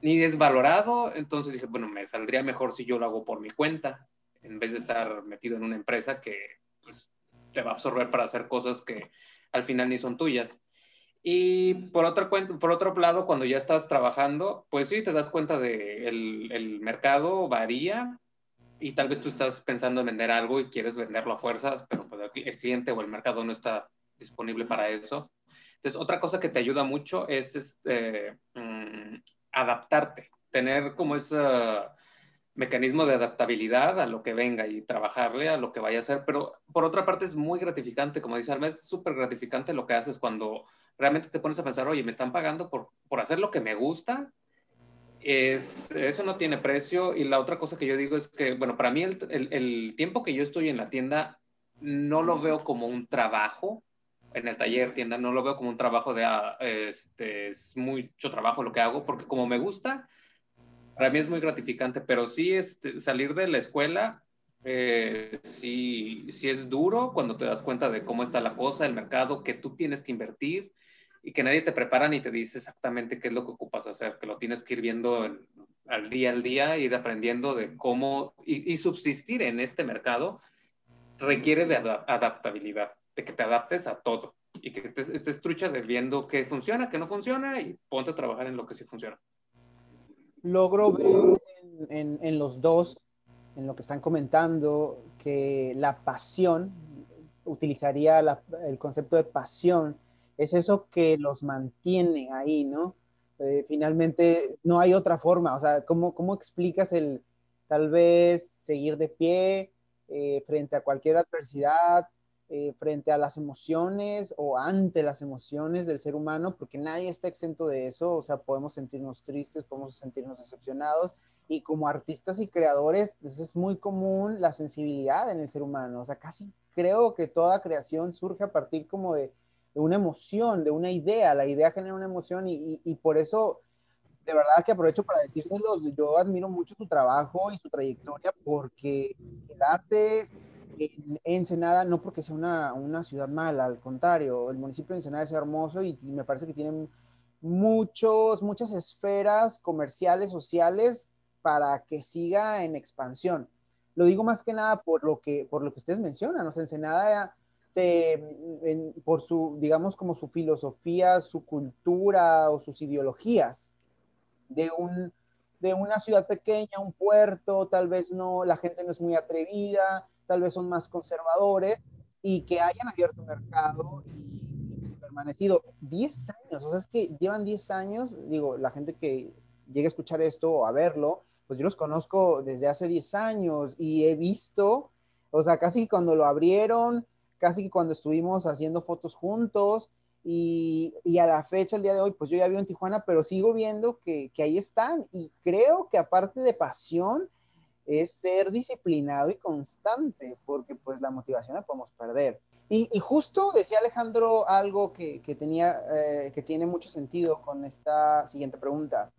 ni es valorado, entonces dije, bueno, me saldría mejor si yo lo hago por mi cuenta, en vez de estar metido en una empresa que pues, te va a absorber para hacer cosas que al final ni son tuyas. Y por otro, por otro lado, cuando ya estás trabajando, pues sí, te das cuenta de el, el mercado varía y tal vez tú estás pensando en vender algo y quieres venderlo a fuerzas, pero pues el cliente o el mercado no está disponible para eso. Entonces, otra cosa que te ayuda mucho es este, mm, adaptarte, tener como ese mecanismo de adaptabilidad a lo que venga y trabajarle a lo que vaya a hacer. Pero por otra parte es muy gratificante, como dice Alma, es súper gratificante lo que haces cuando realmente te pones a pensar, oye, me están pagando por, por hacer lo que me gusta. Es, eso no tiene precio. Y la otra cosa que yo digo es que, bueno, para mí el, el, el tiempo que yo estoy en la tienda no lo veo como un trabajo, en el taller, tienda, no lo veo como un trabajo de, ah, este, es mucho trabajo lo que hago, porque como me gusta, para mí es muy gratificante, pero sí este, salir de la escuela, eh, sí, sí es duro cuando te das cuenta de cómo está la cosa, el mercado, que tú tienes que invertir y que nadie te prepara ni te dice exactamente qué es lo que ocupas hacer, que lo tienes que ir viendo al día al día, ir aprendiendo de cómo y, subsistir en este mercado requiere de adaptabilidad de que te adaptes a todo y que estés, trucha de viendo qué funciona, qué no funciona y ponte a trabajar en lo que sí funciona. Logro ver en, en, los dos, en lo que están comentando, que la pasión, utilizaría el concepto de pasión, es eso que los mantiene ahí, ¿no? Eh, finalmente no hay otra forma, o sea, ¿cómo, cómo explicas el tal vez seguir de pie eh, frente a cualquier adversidad, eh, frente a las emociones o ante las emociones del ser humano, porque nadie está exento de eso, o sea, podemos sentirnos tristes, podemos sentirnos decepcionados, y como artistas y creadores es muy común la sensibilidad en el ser humano, o sea, casi creo que toda creación surge a partir como de, una emoción, de una idea, la idea genera una emoción y, y por eso de verdad que aprovecho para decírselos, yo admiro mucho su trabajo y su trayectoria porque el arte en Ensenada, no porque sea una, una ciudad mala, al contrario, el municipio de Ensenada es hermoso y, me parece que tienen muchos, muchas esferas comerciales, sociales para que siga en expansión. Lo digo más que nada por lo que, por lo que ustedes mencionan, o sea, Ensenada se, por su, digamos, como su filosofía, su cultura o sus ideologías de, un, de una ciudad pequeña, un puerto, tal vez no, la gente no es muy atrevida, tal vez son más conservadores y que hayan abierto mercado y, permanecido. 10 años, o sea, es que llevan 10 años, digo, la gente que llegue a escuchar esto o a verlo, pues yo los conozco desde hace 10 años y he visto, o sea, casi cuando lo abrieron, casi cuando estuvimos haciendo fotos juntos, y, a la fecha, el día de hoy, pues yo ya vivo en Tijuana, pero sigo viendo que, ahí están y creo que aparte de pasión, es ser disciplinado y constante, porque pues la motivación la podemos perder. Y, justo decía Alejandro algo que, tenía, eh, que tiene mucho sentido con esta siguiente pregunta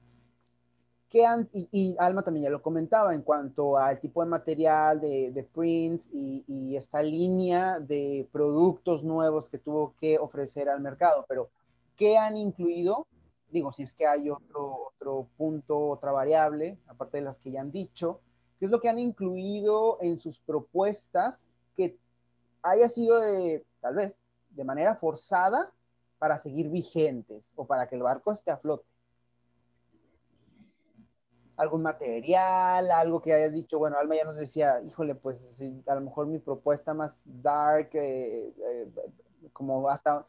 y, Alma también ya lo comentaba en cuanto al tipo de material de, prints y, esta línea de productos nuevos que tuvo que ofrecer al mercado, pero ¿qué han incluido? Digo, si es que hay otro, otro punto, otra variable, aparte de las que ya han dicho, ¿qué es lo que han incluido en sus propuestas que haya sido de, tal vez, de manera forzada para seguir vigentes o para que el barco esté a flote? algún material, algo que hayas dicho, bueno, Alma ya nos decía, híjole, pues a lo mejor mi propuesta más dark, eh, eh, como hasta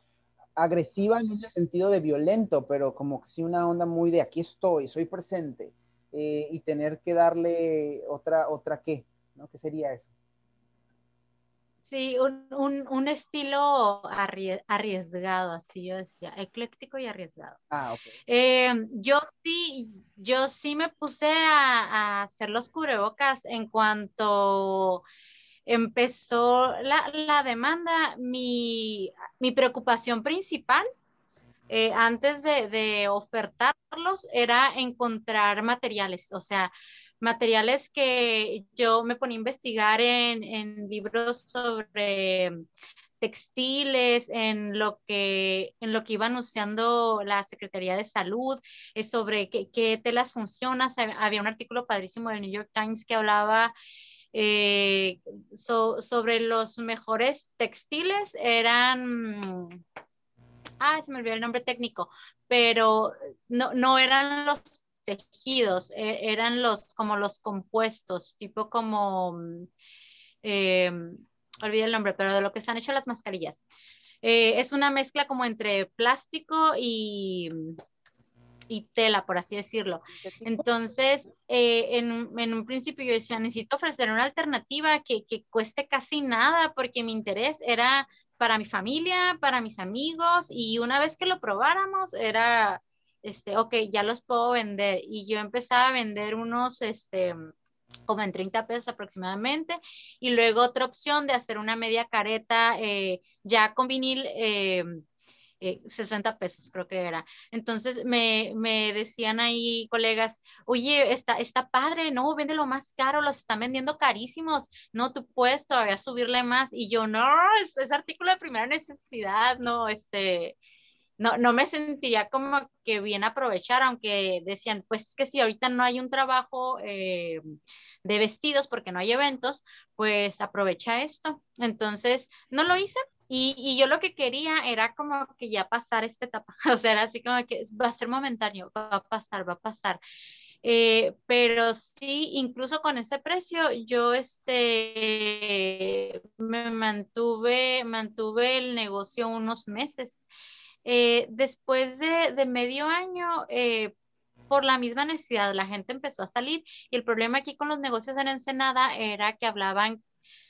agresiva en el sentido de violento, pero como que sí una onda muy de aquí estoy, soy presente, eh, y tener que darle otra, otra qué, ¿no? ¿Qué sería eso? Sí, un, estilo arriesgado, así yo decía, ecléctico y arriesgado. Ah, ok. Eh, yo sí, yo sí me puse a, hacer los cubrebocas en cuanto empezó la, demanda. Mi, preocupación principal eh, antes de, ofertarlos era encontrar materiales, o sea, materiales que yo me ponía a investigar en, libros sobre textiles, en lo que, en lo que iba anunciando la Secretaría de Salud, es sobre qué, telas funcionan. había un artículo padrísimo del New York Times que hablaba eh, sobre los mejores textiles. Eran, ah, se me olvidó el nombre técnico, pero no, no eran los tejidos, e, eran los como los compuestos, tipo como, eh, olvidé el nombre, pero de lo que están hechas las mascarillas. Eh, es una mezcla como entre plástico y, y tela, por así decirlo. Entonces, eh, en, en, un principio yo decía, necesito ofrecer una alternativa que, que cueste casi nada, porque mi interés era para mi familia, para mis amigos, y una vez que lo probáramos, era este, ok, ya los puedo vender. Y yo empezaba a vender unos, este, como en 30 pesos aproximadamente. Y luego otra opción de hacer una media careta eh, ya con vinil. Eh, 60 eh, pesos creo que era. Entonces me, me, decían ahí colegas, oye, está, está padre, no, véndelo más caro, los están vendiendo carísimos, no, tú puedes todavía subirle más. Y yo, no, es, es artículo de primera necesidad, no, este, no, no me sentiría como que bien aprovechar, aunque decían, pues que si ahorita no hay un trabajo eh, de vestidos porque no hay eventos, pues aprovecha esto. Entonces, no lo hice. Y, yo lo que quería era como que ya pasar esta etapa, o sea, era así como que va a ser momentáneo, va a pasar, va a pasar. Eh, pero sí, incluso con ese precio, yo este, me mantuve, mantuve el negocio unos meses. Eh, después de, medio año, eh, por la misma necesidad, la gente empezó a salir y el problema aquí con los negocios en Ensenada era que hablaban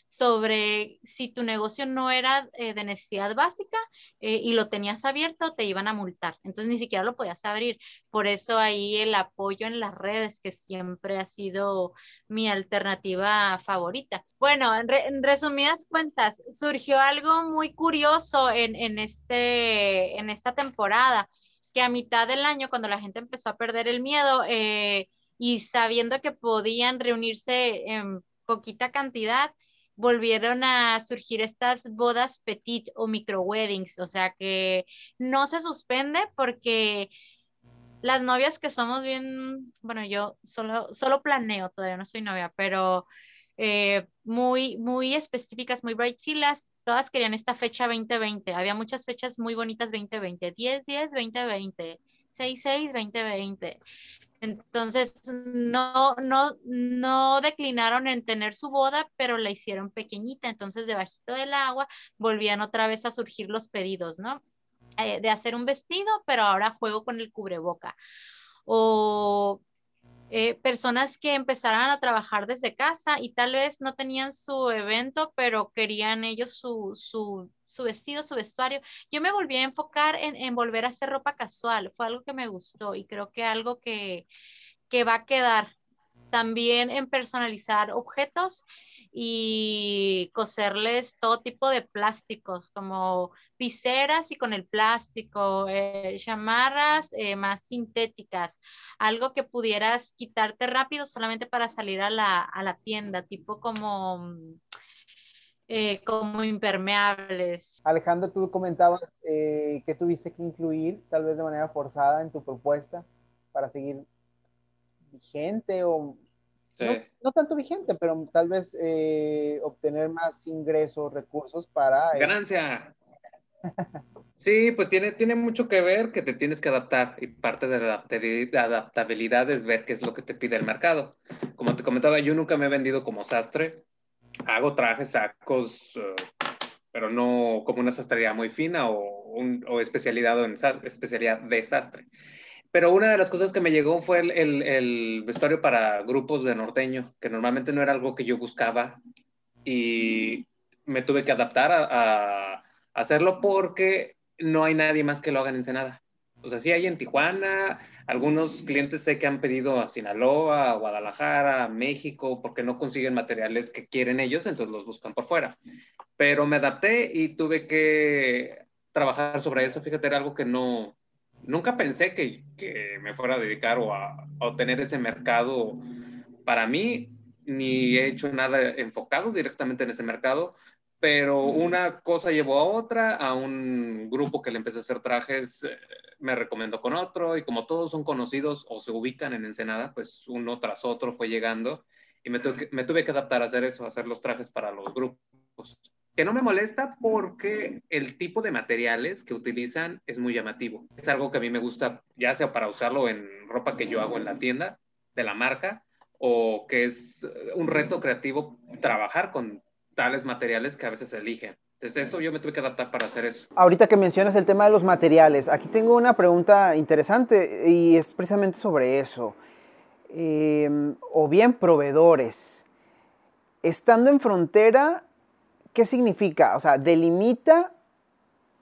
sobre si tu negocio no era eh, de necesidad básica eh, y lo tenías abierto, te iban a multar. Entonces ni siquiera lo podías abrir. Por eso ahí el apoyo en las redes, que siempre ha sido mi alternativa favorita. Bueno, en, resumidas cuentas, surgió algo muy curioso en, en, este, en esta temporada que a mitad del año, cuando la gente empezó a perder el miedo eh, y sabiendo que podían reunirse en poquita cantidad, volvieron a surgir estas bodas petit o micro weddings, o sea que no se suspende porque las novias que somos bien, bueno, yo solo, solo planeo, todavía no soy novia, pero eh, muy, muy específicas, muy bright todas querían esta fecha 2020. Había muchas fechas muy bonitas 2020, 10, 10, 2020, 6, 6, 2020. Entonces, no, no, no declinaron en tener su boda, pero la hicieron pequeñita. Entonces, debajito del agua, volvían otra vez a surgir los pedidos, ¿no? Eh, de hacer un vestido, pero ahora juego con el cubreboca. O eh, personas que empezaran a trabajar desde casa y tal vez no tenían su evento, pero querían ellos su, su, su vestido, su vestuario. Yo me volví a enfocar en, en, volver a hacer ropa casual. Fue algo que me gustó y creo que algo que, que va a quedar. También en personalizar objetos y coserles todo tipo de plásticos, como viseras y con el plástico, eh, chamarras eh, más sintéticas, algo que pudieras quitarte rápido solamente para salir a la, a la tienda, tipo como, eh, como impermeables. Alejandra, tú comentabas que tuviste que incluir, tal vez de manera forzada, en tu propuesta para seguir vigente o no, tanto vigente, pero tal vez eh, obtener más ingresos, recursos para... Eh, Ganancia. Sí, pues tiene, tiene mucho que ver que te tienes que adaptar y parte de la adaptabilidad es ver qué es lo que te pide el mercado. Como te comentaba, yo nunca me he vendido como sastre. Hago trajes, sacos, eh, pero no como una sastrería muy fina o, un, o especialidad en especialidad de sastre. Pero una de las cosas que me llegó fue el, vestuario para grupos de norteño, que normalmente no era algo que yo buscaba y me tuve que adaptar a, hacerlo porque no hay nadie más que lo haga en Ensenada. O sea, sí hay en Tijuana, algunos clientes sé que han pedido a Sinaloa, a Guadalajara, a México, porque no consiguen materiales que quieren ellos, entonces los buscan por fuera. Pero me adapté y tuve que trabajar sobre eso. Fíjate, era algo que no, nunca pensé que, me fuera a dedicar o a, obtener ese mercado para mí, ni he hecho nada enfocado directamente en ese mercado, pero una cosa llevó a otra, a un grupo que le empecé a hacer trajes, eh, me recomendó con otro, y como todos son conocidos o se ubican en Ensenada, pues uno tras otro fue llegando, y me, me tuve que adaptar a hacer eso, a hacer los trajes para los grupos que no me molesta porque el tipo de materiales que utilizan es muy llamativo. Es algo que a mí me gusta, ya sea para usarlo en ropa que yo hago en la tienda de la marca o que es un reto creativo trabajar con tales materiales que a veces eligen. Entonces eso yo me tuve que adaptar para hacer eso. Ahorita que mencionas el tema de los materiales, aquí tengo una pregunta interesante y es precisamente sobre eso. Em, o bien proveedores. Estando en frontera, ¿Qué significa? O sea, delimita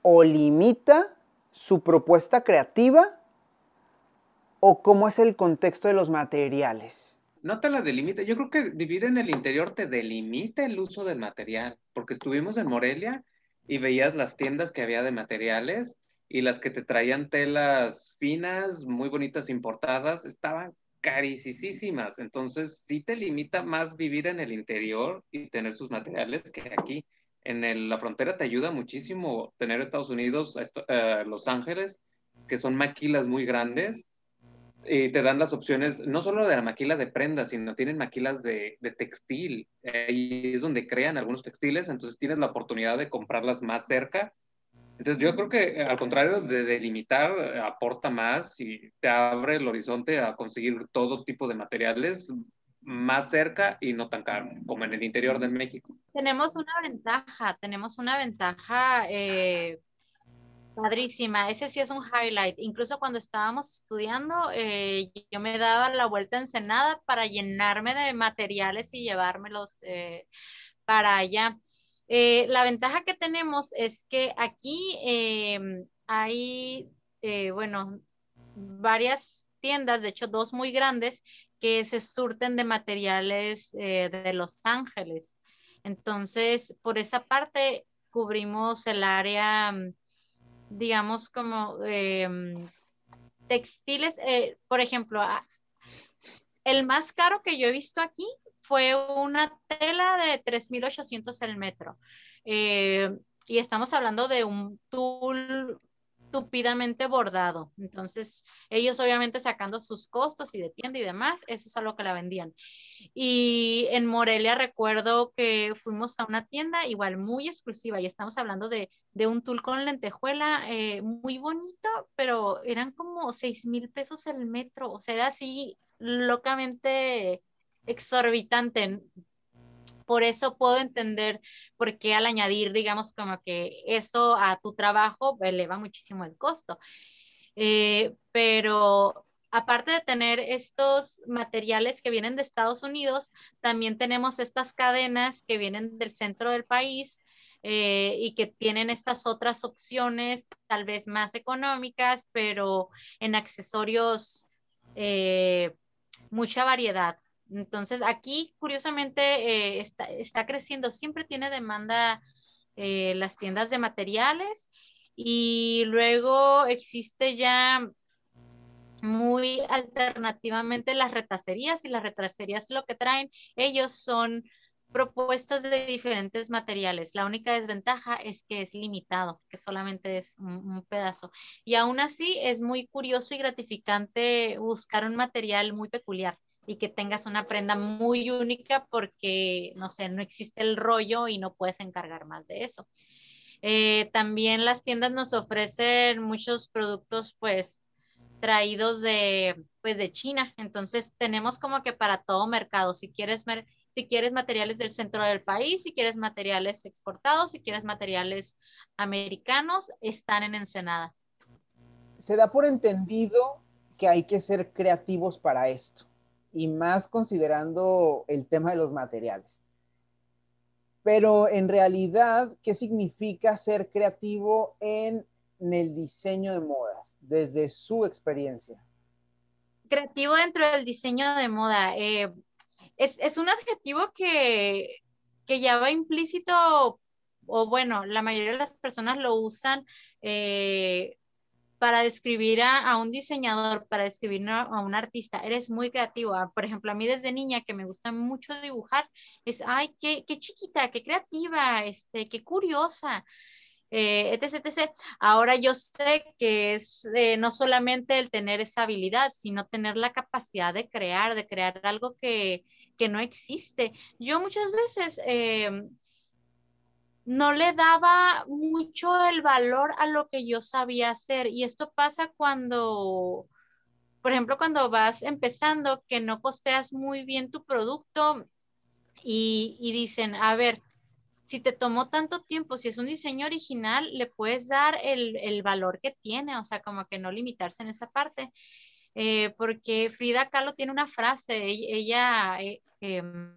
o limita su propuesta creativa o cómo es el contexto de los materiales. No te la delimita. Yo creo que vivir en el interior te delimita el uso del material, porque estuvimos en Morelia y veías las tiendas que había de materiales y las que te traían telas finas, muy bonitas importadas, estaban carísimas. Entonces, sí te limita más vivir en el interior y tener sus materiales que aquí. En la frontera te ayuda muchísimo tener Estados Unidos, eh, Los Ángeles, que son maquilas muy grandes y te dan las opciones, no solo de la maquila de prendas, sino tienen maquilas de, de textil. Ahí es donde crean algunos textiles, entonces tienes la oportunidad de comprarlas más cerca entonces yo creo que al contrario de delimitar, eh, aporta más y te abre el horizonte a conseguir todo tipo de materiales más cerca y no tan caro como en el interior de México. Tenemos una ventaja, tenemos una ventaja eh, padrísima, ese sí es un highlight. Incluso cuando estábamos estudiando, eh, yo me daba la vuelta en Senada para llenarme de materiales y llevármelos para allá. Eh, la ventaja que tenemos es que aquí em, hay, eh, bueno, varias tiendas, de hecho dos muy grandes, que se surten de materiales eh, de Los Ángeles. Entonces, por esa parte cubrimos el área, digamos, como em, textiles, por ejemplo, el más caro que yo he visto aquí fue una tela de 3.800 el metro. Eh, y estamos hablando de un tul estúpidamente bordado. Entonces, ellos obviamente sacando sus costos y de tienda y demás, eso es a lo que la vendían. Y en Morelia recuerdo que fuimos a una tienda igual muy exclusiva y estamos hablando de, un tul con lentejuela eh, muy bonito, pero eran como 6 mil pesos el metro, o sea, era así locamente exorbitante por eso puedo entender por qué al añadir, digamos, como que eso a tu trabajo eleva muchísimo el costo. Eh, pero aparte de tener estos materiales que vienen de Estados Unidos, también tenemos estas cadenas que vienen del centro del país eh, y que tienen estas otras opciones, tal vez más económicas, pero en accesorios, eh, mucha variedad. Entonces, aquí, curiosamente, eh, está, creciendo, siempre tiene demanda eh, las tiendas de materiales y luego existe ya muy alternativamente las retacerías y las retacerías lo que traen ellos son propuestas de diferentes materiales. La única desventaja es que es limitado, que solamente es un, pedazo. Y aún así es muy curioso y gratificante buscar un material muy peculiar y que tengas una prenda muy única porque, no sé, no existe el rollo y no puedes encargar más de eso. Eh, también las tiendas nos ofrecen muchos productos, pues, traídos de, pues, de China. Entonces, tenemos como que para todo mercado. Si quieres, si quieres materiales del centro del país, si quieres materiales exportados, si quieres materiales americanos, están en Ensenada. Se da por entendido que hay que ser creativos para esto y más considerando el tema de los materiales. Pero en realidad, ¿qué significa ser creativo en, el diseño de modas desde su experiencia? Creativo dentro del diseño de moda. Eh, es, un adjetivo que, que ya va implícito, o bueno, la mayoría de las personas lo usan eh, para describir a, un diseñador, para describir a, un artista, eres muy creativo. Ah, por ejemplo, a mí desde niña que me gusta mucho dibujar, es, ay, qué, qué chiquita, qué creativa, este, qué curiosa. Eh, etc. Ahora yo sé que es eh, no solamente el tener esa habilidad, sino tener la capacidad de crear, de crear algo que, que no existe. Yo muchas veces eh, no le daba mucho el valor a lo que yo sabía hacer. Y esto pasa cuando, por ejemplo, cuando vas empezando, que no posteas muy bien tu producto y, dicen, a ver, si te tomó tanto tiempo, si es un diseño original, le puedes dar el, valor que tiene, o sea, como que no limitarse en esa parte. Eh, porque Frida Kahlo tiene una frase, ella, eh, em,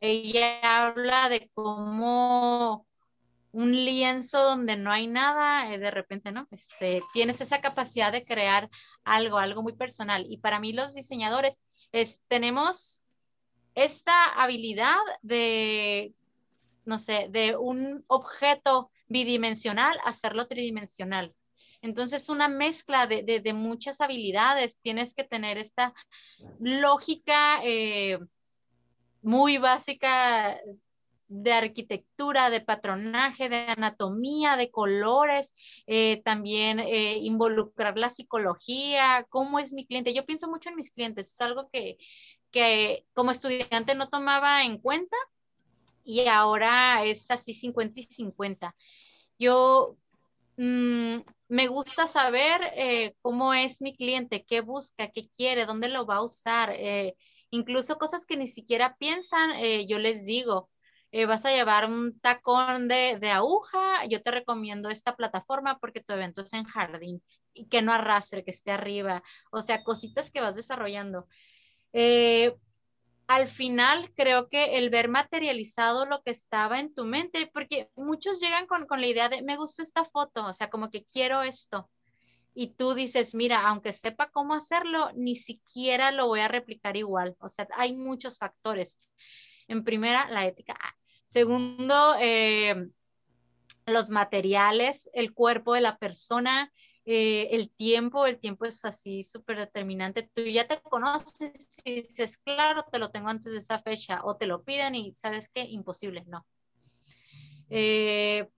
ella habla de cómo un lienzo donde no hay nada, eh, de repente, ¿no? Este, tienes esa capacidad de crear algo, algo muy personal. Y para mí los diseñadores es, tenemos esta habilidad de, no sé, de un objeto bidimensional hacerlo tridimensional. Entonces, una mezcla de, de, muchas habilidades. Tienes que tener esta lógica eh, muy básica de arquitectura, de patronaje, de anatomía, de colores, eh, también eh, involucrar la psicología, cómo es mi cliente. Yo pienso mucho en mis clientes, es algo que, como estudiante no tomaba en cuenta y ahora es así 50 y 50. Yo mm, me gusta saber eh, cómo es mi cliente, qué busca, qué quiere, dónde lo va a usar incluso cosas que ni siquiera piensan, eh, yo les digo, eh, vas a llevar un tacón de, aguja, yo te recomiendo esta plataforma porque tu evento es en jardín y que no arrastre, que esté arriba, o sea, cositas que vas desarrollando. Eh, al final creo que el ver materializado lo que estaba en tu mente, porque muchos llegan con, con la idea de, me gusta esta foto, o sea, como que quiero esto, y tú dices, mira, aunque sepa cómo hacerlo, ni siquiera lo voy a replicar igual. O sea, hay muchos factores. En primera, la ética. Segundo, eh, los materiales, el cuerpo de la persona. eh, el tiempo, el tiempo es así súper determinante. Tú ya te conoces y dices, claro, te lo tengo antes de esa fecha, o te lo piden y sabes que imposible, no. Eh,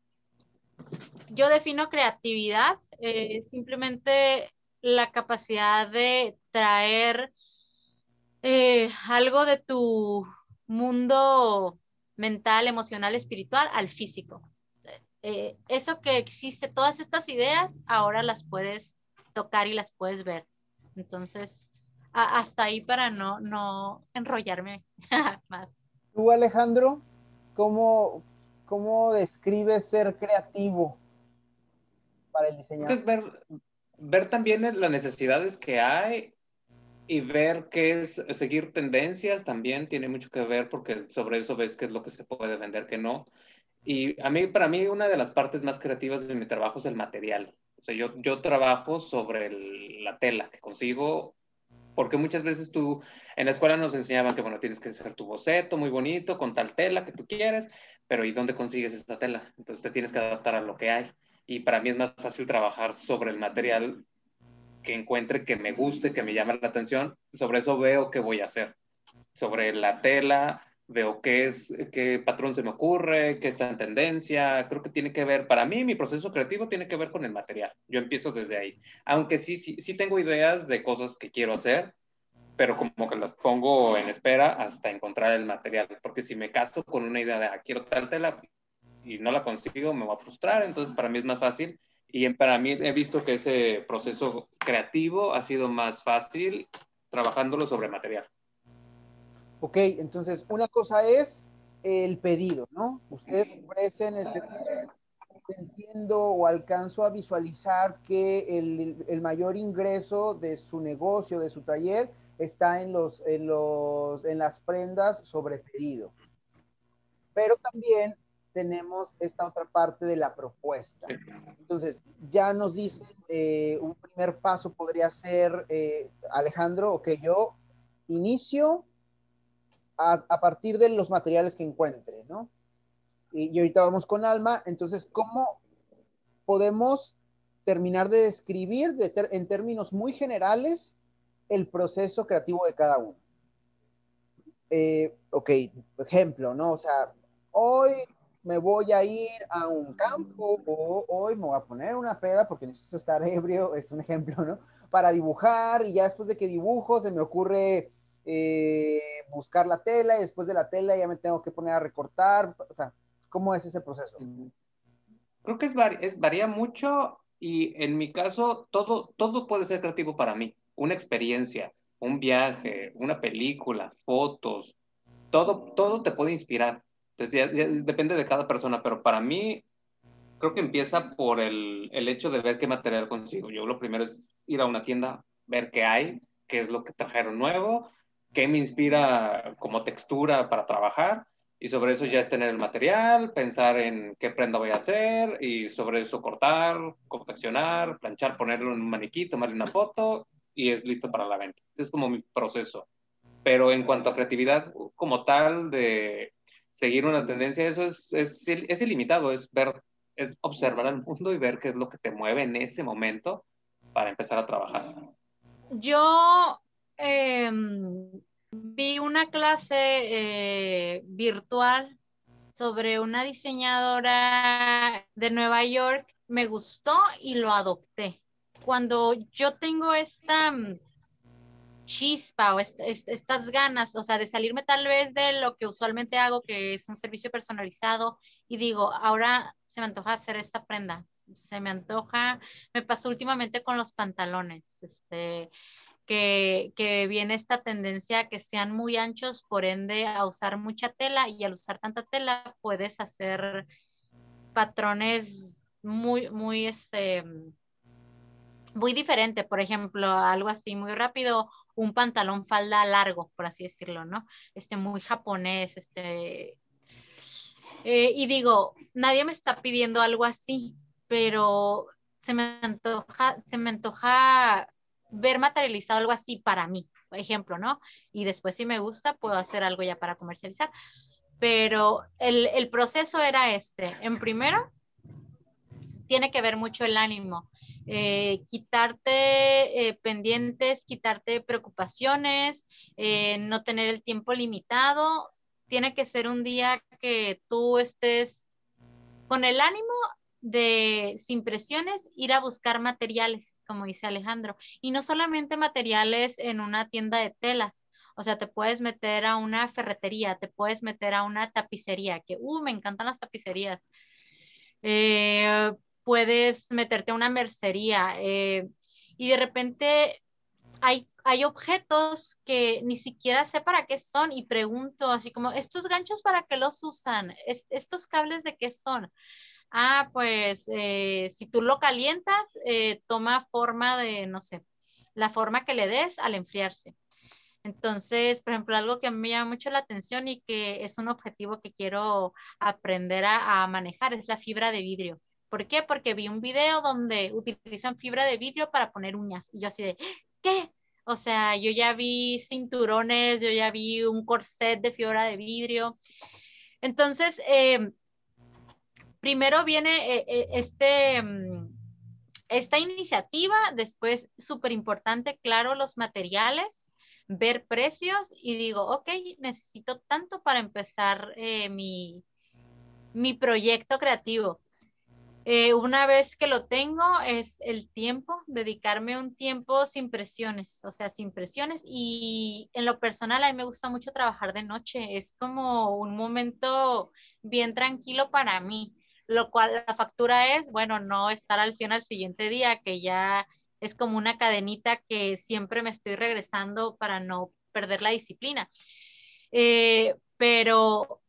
yo defino creatividad, eh, simplemente la capacidad de traer algo de tu mundo mental, emocional, espiritual al físico. Eh, eso que existe, todas estas ideas, ahora las puedes tocar y las puedes ver. Entonces, hasta ahí para no, no enrollarme más. Tú, Alejandro, ¿cómo, cómo describes ser creativo para el diseñador? Es ver, ver también las necesidades que hay y ver qué es seguir tendencias también tiene mucho que ver porque sobre eso ves qué es lo que se puede vender, qué no. Y a mí, para mí, una de las partes más creativas de mi trabajo es el material. O sea, yo, yo trabajo sobre la tela que consigo, porque muchas veces tú, en la escuela nos enseñaban que, bueno, tienes que hacer tu boceto muy bonito, con tal tela que tú quieres, pero ¿y dónde consigues esta tela? Entonces te tienes que adaptar a lo que hay. Y para mí es más fácil trabajar sobre el material que encuentre que me guste, que me llame la atención. Sobre eso veo qué voy a hacer. Sobre la tela, veo qué es, qué patrón se me ocurre, qué está en tendencia. Creo que tiene que ver, para mí, mi proceso creativo tiene que ver con el material. Yo empiezo desde ahí. Aunque sí, sí, sí tengo ideas de cosas que quiero hacer, pero como que las pongo en espera hasta encontrar el material. Porque si me caso con una idea de, ah, quiero tal tela y no la consigo, me va a frustrar. Entonces, para mí es más fácil. Y para mí he visto que ese proceso creativo ha sido más fácil trabajándolo sobre material. Ok, entonces una cosa es el pedido, ¿no? Ustedes ofrecen este entiendo o alcanzo a visualizar que el, mayor ingreso de su negocio, de su taller, está en, los, en, los, en las prendas sobre pedido. Pero también tenemos esta otra parte de la propuesta. Entonces, ya nos dicen, eh, un primer paso podría ser, eh, Alejandro, que yo inicio a, partir de los materiales que encuentre, ¿no? Y, ahorita vamos con Alma, entonces, ¿cómo podemos terminar de describir en términos muy generales el proceso creativo de cada uno? Eh, ok, ejemplo, ¿no? O sea, hoy me voy a ir a un campo o hoy me voy a poner una peda porque necesito estar ebrio, es un ejemplo, ¿no? Para dibujar y ya después de que dibujo se me ocurre eh, buscar la tela y después de la tela ya me tengo que poner a recortar. O sea, ¿cómo es ese proceso? Creo que es, es varía mucho y en mi caso todo, todo puede ser creativo para mí. Una experiencia, un viaje, una película, fotos, todo, todo te puede inspirar. Entonces ya, depende de cada persona, pero para mí creo que empieza por el, el hecho de ver qué material consigo. Yo lo primero es ir a una tienda, ver qué hay, qué es lo que trajeron nuevo, qué me inspira como textura para trabajar y sobre eso ya es tener el material, pensar en qué prenda voy a hacer y sobre eso cortar, confeccionar, planchar, ponerlo en un maniquí, tomarle una foto y es listo para la venta. Este es como mi proceso. Pero en cuanto a creatividad como tal de seguir una tendencia, eso es, es, es ilimitado, es ver, es observar al mundo y ver qué es lo que te mueve en ese momento para empezar a trabajar. Yo Em, vi una clase eh, virtual sobre una diseñadora de Nueva York. Me gustó y lo adopté. Cuando yo tengo esta mm, chispa o estas ganas, o sea, de salirme tal vez de lo que usualmente hago, que es un servicio personalizado, y digo, ahora se me antoja hacer esta prenda, se me antoja, me pasó últimamente con los pantalones, este, que, viene esta tendencia a que sean muy anchos, por ende a usar mucha tela y al usar tanta tela puedes hacer patrones muy, muy, este, muy diferente. Por ejemplo, algo así muy rápido, un pantalón falda largo, por así decirlo, ¿no? Este muy japonés, este. Eh, y digo, nadie me está pidiendo algo así, pero se me antoja, se me antoja ver materializado algo así para mí, por ejemplo, ¿no? Y después si me gusta, puedo hacer algo ya para comercializar. Pero el, el proceso era este. En primero, tiene que ver mucho el ánimo. Eh, quitarte eh, pendientes, quitarte preocupaciones, eh, no tener el tiempo limitado. Tiene que ser un día que tú estés con el ánimo de, sin presiones, ir a buscar materiales, como dice Alejandro. Y no solamente materiales en una tienda de telas. O sea, te puedes meter a una ferretería, te puedes meter a una tapicería, que, uh, me encantan las tapicerías. Puedes meterte a una mercería eh, y de repente hay, hay objetos que ni siquiera sé para qué son y pregunto así como, ¿estos ganchos para qué los usan? ¿Estos cables de qué son? Ah, pues eh, si tú lo calientas, eh, toma forma de, no sé, la forma que le des al enfriarse. Entonces, por ejemplo, algo que me llama mucho la atención y que es un objetivo que quiero aprender a manejar es la fibra de vidrio. ¿Por qué? Porque vi un video donde utilizan fibra de vidrio para poner uñas. Y yo así de, ¿qué? O sea, yo ya vi cinturones, yo ya vi un corset de fibra de vidrio. Entonces, eh, primero viene eh, eh, este, mm, esta iniciativa, después, súper importante, claro, los materiales, ver precios y digo, ok, necesito tanto para empezar mi, mi proyecto creativo. Eh, una vez que lo tengo, es el tiempo, dedicarme un tiempo sin presiones, o sea, sin presiones. Y en lo personal, a mí me gusta mucho trabajar de noche. Es como un momento bien tranquilo para mí, lo cual la factura es, bueno, no estar al 100 al siguiente día, que ya es como una cadenita que siempre me estoy regresando para no perder la disciplina. Eh, pero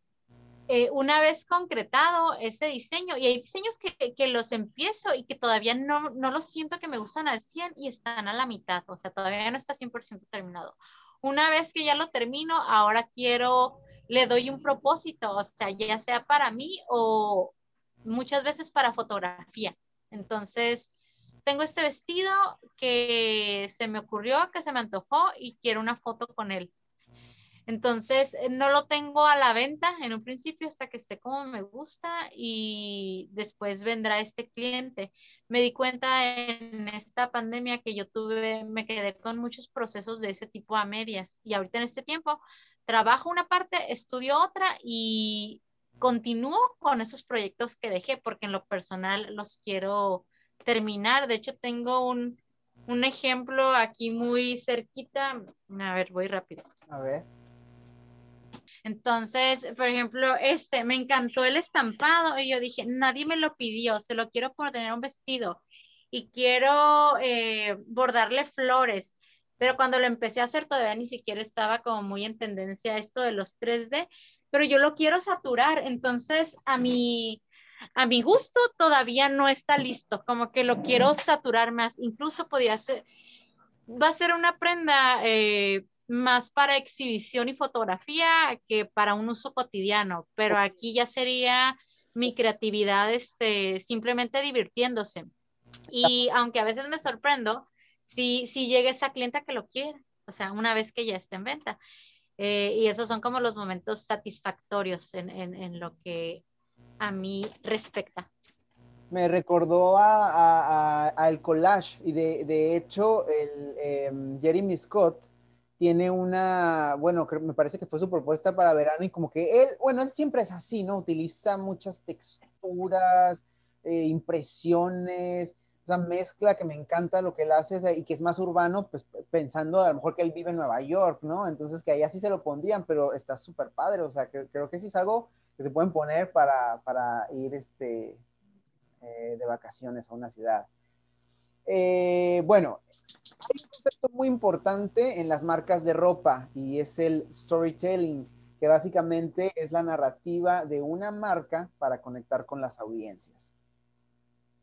eh, una vez concretado ese diseño, y hay diseños que, que los empiezo y que todavía no, no los siento que me gustan al 100 y están a la mitad, o sea, todavía no está 100% terminado. Una vez que ya lo termino, ahora quiero, le doy un propósito, o sea, ya sea para mí o muchas veces para fotografía. Entonces, tengo este vestido que se me ocurrió, que se me antojó y quiero una foto con él. Entonces, eh, no lo tengo a la venta en un principio hasta que esté como me gusta y después vendrá este cliente. Me di cuenta en esta pandemia que yo tuve, me quedé con muchos procesos de ese tipo a medias y ahorita en este tiempo trabajo una parte, estudio otra y continúo con esos proyectos que dejé porque en lo personal los quiero terminar. De hecho, tengo un, un ejemplo aquí muy cerquita. A ver, voy rápido. A ver. Entonces, por ejemplo, este, me encantó el estampado y yo dije, nadie me lo pidió, se lo quiero por tener un vestido y quiero eh, bordarle flores. Pero cuando lo empecé a hacer todavía ni siquiera estaba como muy en tendencia esto de los 3D, pero yo lo quiero saturar. Entonces, a mi, a mi gusto todavía no está listo, como que lo quiero saturar más. Incluso podía ser, va a ser una prenda eh, más para exhibición y fotografía que para un uso cotidiano, pero aquí ya sería mi creatividad este, simplemente divirtiéndose. Y aunque a veces me sorprendo, si, si llega esa clienta que lo quiere, o sea, una vez que ya esté en venta. Eh, y esos son como los momentos satisfactorios en, en, lo que a mí respecta. Me recordó al collage y de, de hecho el em, Jeremy Scott tiene una, bueno, me parece que fue su propuesta para verano y como que él, bueno, él siempre es así, ¿no? Utiliza muchas texturas, eh, impresiones, esa mezcla que me encanta lo que él hace y que es más urbano, pues pensando a lo mejor que él vive en Nueva York, ¿no? Entonces que ahí así se lo pondrían, pero está súper padre, o sea, que, creo que sí es algo que se pueden poner para, para ir este, eh, de vacaciones a una ciudad. Eh, bueno, hay un concepto muy importante en las marcas de ropa y es el storytelling, que básicamente es la narrativa de una marca para conectar con las audiencias.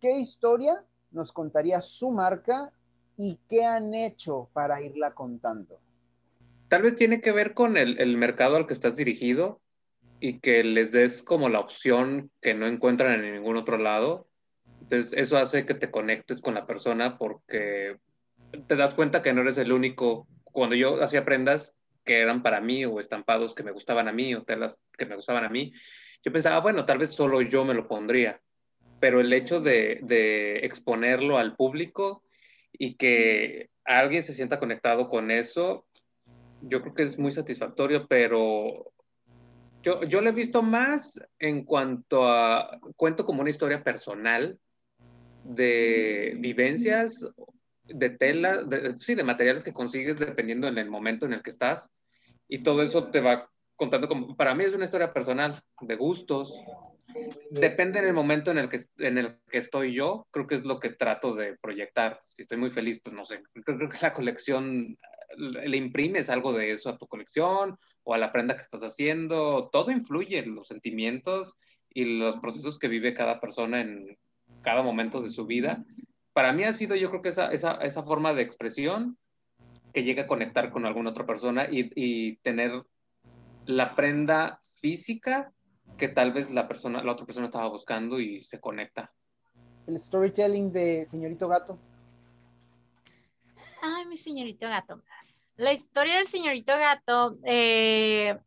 ¿Qué historia nos contaría su marca y qué han hecho para irla contando? Tal vez tiene que ver con el, el mercado al que estás dirigido y que les des como la opción que no encuentran en ningún otro lado entonces, eso hace que te conectes con la persona porque te das cuenta que no eres el único. Cuando yo hacía prendas que eran para mí o estampados que me gustaban a mí o telas que me gustaban a mí, yo pensaba, bueno, tal vez solo yo me lo pondría. pero el hecho de, de exponerlo al público y que alguien se sienta conectado con eso, yo creo que es muy satisfactorio, pero yo, yo lo he visto más en cuanto a cuento como una historia personal de vivencias, de tela, sí, de materiales que consigues dependiendo en el momento en el que estás. Y todo eso te va contando como, para mí es una historia personal, de gustos. Depende en el momento en el, que, en el que estoy yo, creo que es lo que trato de proyectar. Si estoy muy feliz, pues no sé, creo que la colección le imprimes algo de eso a tu colección o a la prenda que estás haciendo, todo influye en los sentimientos y los procesos que vive cada persona en cada momento de su vida. Para mí ha sido yo creo que esa, esa, esa forma de expresión que llega a conectar con alguna otra persona y, y, tener la prenda física que tal vez la, persona, la otra persona estaba buscando y se conecta. El storytelling de Señorito Gato. Ay, mi señorito gato. La historia del señorito gato eh,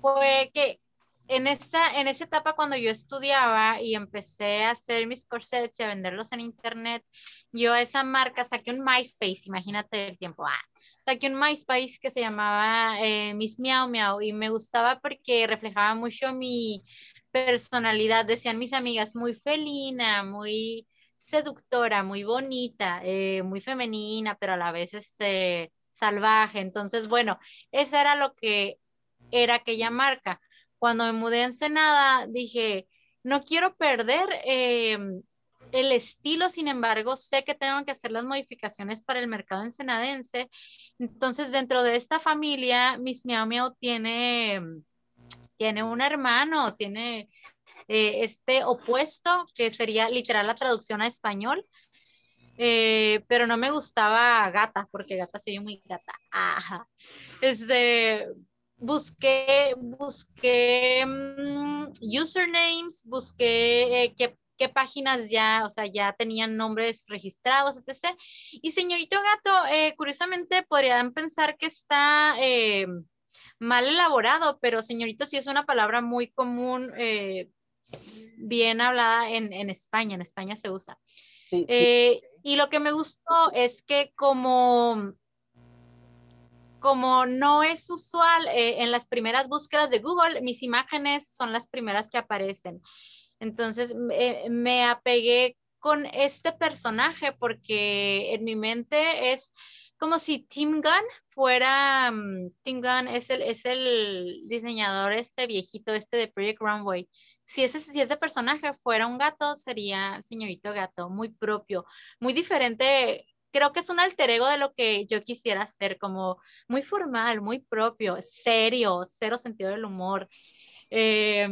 fue que en esta, en esa etapa cuando yo estudiaba y empecé a hacer mis corsets y a venderlos en internet, yo a esa marca saqué un MySpace, imagínate el tiempo, ah, saqué un MySpace que se llamaba eh, Miss Miau Miau y me gustaba porque reflejaba mucho mi personalidad, decían mis amigas, muy felina, muy seductora, muy bonita, eh, muy femenina, pero a la vez este salvaje. Entonces, bueno, eso era lo que era aquella marca. Cuando me mudé a Ensenada, dije, no quiero perder em, el estilo, sin embargo, sé que tengo que hacer las modificaciones para el mercado ensenadense. Entonces, dentro de esta familia, Miss Miau Miau tiene, tiene un hermano, tiene eh, este opuesto, que sería literal la traducción a español, eh, pero no me gustaba gata, porque gata se muy gata. Ajá. Este, busqué, busqué mm, usernames, busqué eh, qué, qué, páginas ya, o sea, ya tenían nombres registrados, etc. Y señorito gato, eh, curiosamente podrían pensar que está mal elaborado, pero señorito sí es una palabra muy común, bien hablada en, en, España, en España se usa. Sí, sí. Y lo que me gustó es que como, como no es usual eh, en las primeras búsquedas de Google, mis imágenes son las primeras que aparecen. Entonces me apegué con este personaje porque en mi mente es como si Tim Gunn fuera, um, Tim Gunn es el, es el diseñador este viejito este de Project Runway si ese, si ese personaje fuera un gato, sería señorito gato, muy propio, muy diferente. Creo que es un alter ego de lo que yo quisiera ser, como muy formal, muy propio, serio, cero sentido del humor, eh,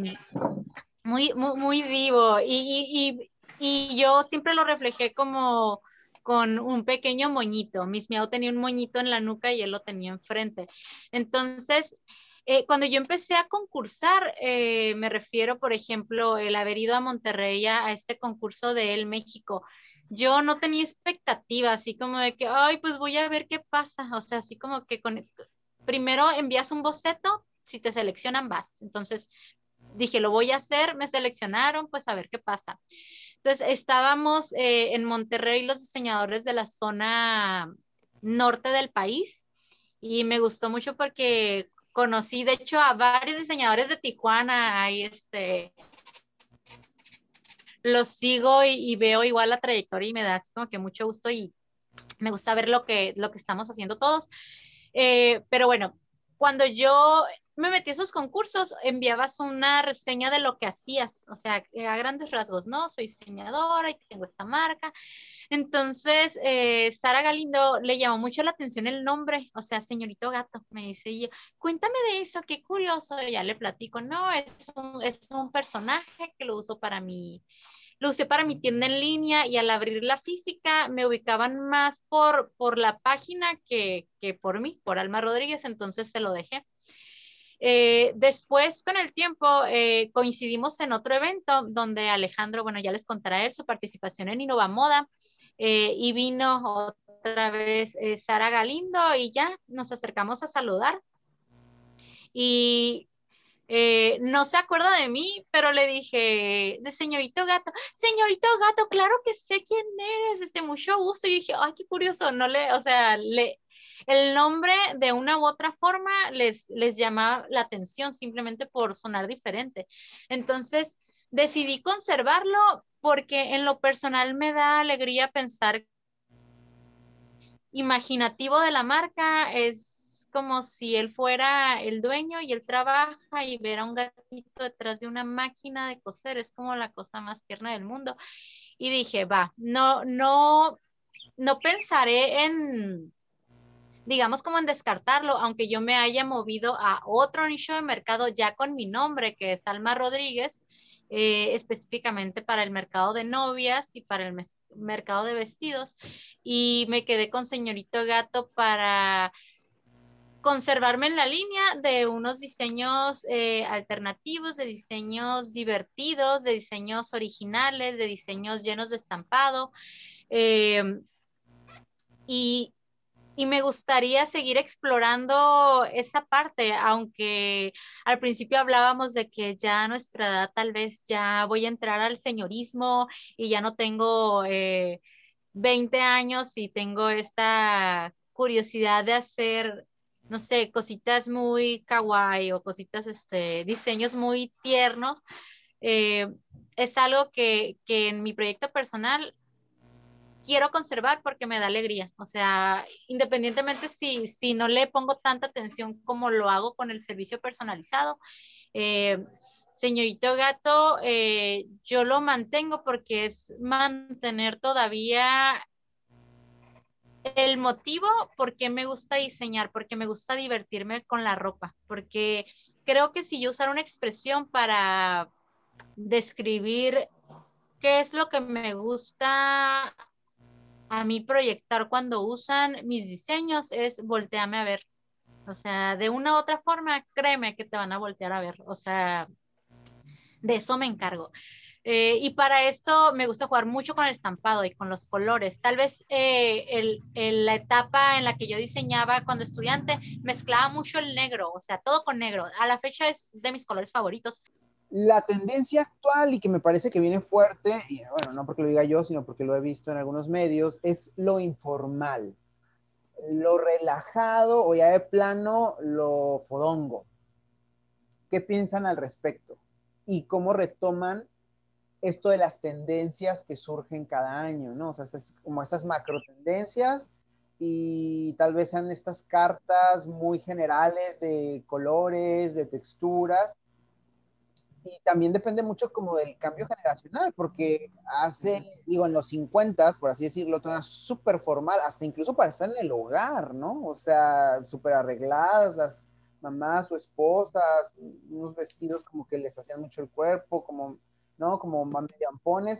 muy, muy, muy, vivo. Y, y, y, y, yo siempre lo reflejé como con un pequeño moñito. Miss Miau tenía un moñito en la nuca y él lo tenía enfrente. Entonces, eh, cuando yo empecé a concursar, eh, me refiero, por ejemplo, el haber ido a Monterrey a, este concurso de El México. Yo no tenía expectativa, así como de que, ay, pues voy a ver qué pasa. O sea, así como que primero envías un boceto, si te seleccionan vas. Entonces dije, lo voy a hacer, me seleccionaron, pues a ver qué pasa. Entonces estábamos eh, en Monterrey los diseñadores de la zona norte del país y me gustó mucho porque conocí de hecho a varios diseñadores de Tijuana, ahí este, los sigo y, veo igual la trayectoria y me da como que mucho gusto y me gusta ver lo que, lo que estamos haciendo todos. Eh, pero bueno, cuando yo me metí a esos concursos, enviabas una reseña de lo que hacías, o sea, a grandes rasgos, ¿no? Soy diseñadora y tengo esta marca. Entonces, eh, Sara Galindo le llamó mucho la atención el nombre, o sea, señorito gato, me dice, y cuéntame de eso, qué curioso, ya le platico, no, es un, es un personaje que lo uso para mi, lo usé para mi tienda en línea y al abrir la física me ubicaban más por, por la página que, que por mí, por Alma Rodríguez, entonces se lo dejé. Eh, después, con el tiempo, eh, coincidimos en otro evento donde Alejandro, bueno, ya les contará él su participación en Innova Moda eh, y vino otra vez Sara Galindo y ya nos acercamos a saludar. Y no se acuerda de mí, pero le dije, señorito gato, señorito gato, claro que sé quién eres, este, mucho gusto. Y dije, ay, qué curioso, no le, o sea, le, el nombre de una u otra forma les, les llama la atención simplemente por sonar diferente. Entonces, decidí conservarlo porque en lo personal me da alegría pensar imaginativo de la marca es como si él fuera el dueño y él trabaja y ver a un gatito detrás de una máquina de coser es como la cosa más tierna del mundo. Y dije, va, no, no, no pensaré en, digamos como en descartarlo, aunque yo me haya movido a otro nicho de mercado ya con mi nombre, que es Alma Rodríguez, eh, específicamente para el mercado de novias y para el mercado de vestidos. Y me quedé con Señorito Gato para conservarme en la línea de unos diseños eh, alternativos, de diseños divertidos, de diseños originales, de diseños llenos de estampado. Em, y, y, me gustaría seguir explorando esa parte, aunque al principio hablábamos de que ya a nuestra edad tal vez ya voy a entrar al señorismo y ya no tengo 20 eh, años y tengo esta curiosidad de hacer no sé, cositas muy kawaii o cositas, este, diseños muy tiernos, eh, es algo que, que en mi proyecto personal quiero conservar porque me da alegría. O sea, independientemente si, si no le pongo tanta atención como lo hago con el servicio personalizado. Eh, señorito gato, eh, yo lo mantengo porque es mantener todavía el motivo por qué me gusta diseñar, porque me gusta divertirme con la ropa, porque creo que si yo usara una expresión para describir qué es lo que me gusta a mí proyectar cuando usan mis diseños es voltearme a ver. O sea, de una u otra forma, créeme que te van a voltear a ver. O sea, de eso me encargo. Eh, y para esto me gusta jugar mucho con el estampado y con los colores. Tal vez eh, la etapa en la que yo diseñaba cuando estudiante mezclaba mucho el negro, o sea, todo con negro. A la fecha es de mis colores favoritos. La tendencia actual y que me parece que viene fuerte, y bueno, no porque lo diga yo, sino porque lo he visto en algunos medios, es lo informal, lo relajado o ya de plano lo fodongo. ¿Qué piensan al respecto? ¿Y cómo retoman esto de las tendencias que surgen cada año, ¿no? O sea, es como estas macro tendencias y tal vez sean estas cartas muy generales de colores, de texturas. Y también depende mucho como del cambio generacional, porque hace, digo, en los 50, por así decirlo, todo era súper formal, hasta incluso para estar en el hogar, ¿no? O sea, súper arregladas las mamás o esposas, unos vestidos como que les hacían mucho el cuerpo, como ¿no? Como ampones.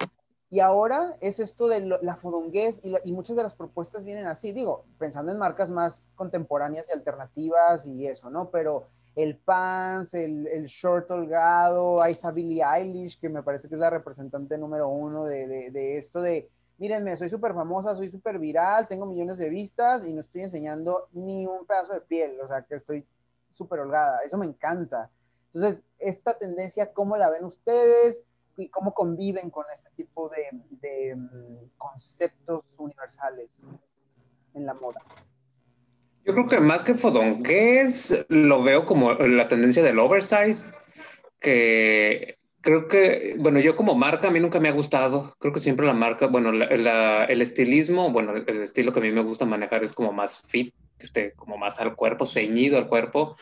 Y ahora es esto de la fodonguez y, muchas de las propuestas vienen así, digo, pensando en marcas más contemporáneas y alternativas y eso, ¿no? Pero el pants, el, el short holgado, ahí está Billie Eilish, que me parece que es la representante número uno de, de, de esto de, mírenme, soy súper famosa, soy súper viral, tengo millones de vistas y no estoy enseñando ni un pedazo de piel, o sea, que estoy súper holgada, eso me encanta. Entonces, esta tendencia, ¿cómo la ven ustedes? y cómo conviven con este tipo de, mm, conceptos universales en la moda. Yo creo que más que fodongués, lo veo como la tendencia del oversize, que creo que, bueno, yo como marca a mí nunca me ha gustado, creo que siempre la marca, bueno, el estilismo, bueno, el estilo que a mí me gusta manejar es como más fit, esté como más al cuerpo, ceñido al cuerpo,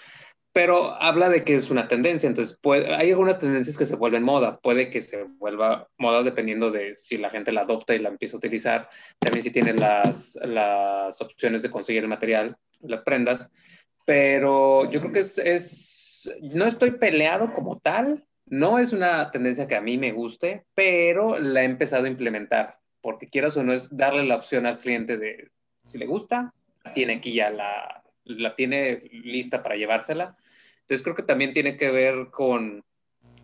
pero habla de que es una tendencia, entonces hay algunas tendencias que se vuelven moda, puede que se vuelva moda dependiendo de si la gente la adopta y la empieza a utilizar, también si tiene las, las opciones de conseguir el material, las prendas, pero yo creo que es, es, no estoy peleado como tal, no es una tendencia que a mí me guste, pero la he empezado a implementar, porque quieras o no es darle la opción al cliente de si le gusta, tiene aquí ya la, la tiene lista para llevársela. Entonces creo que también tiene que ver con,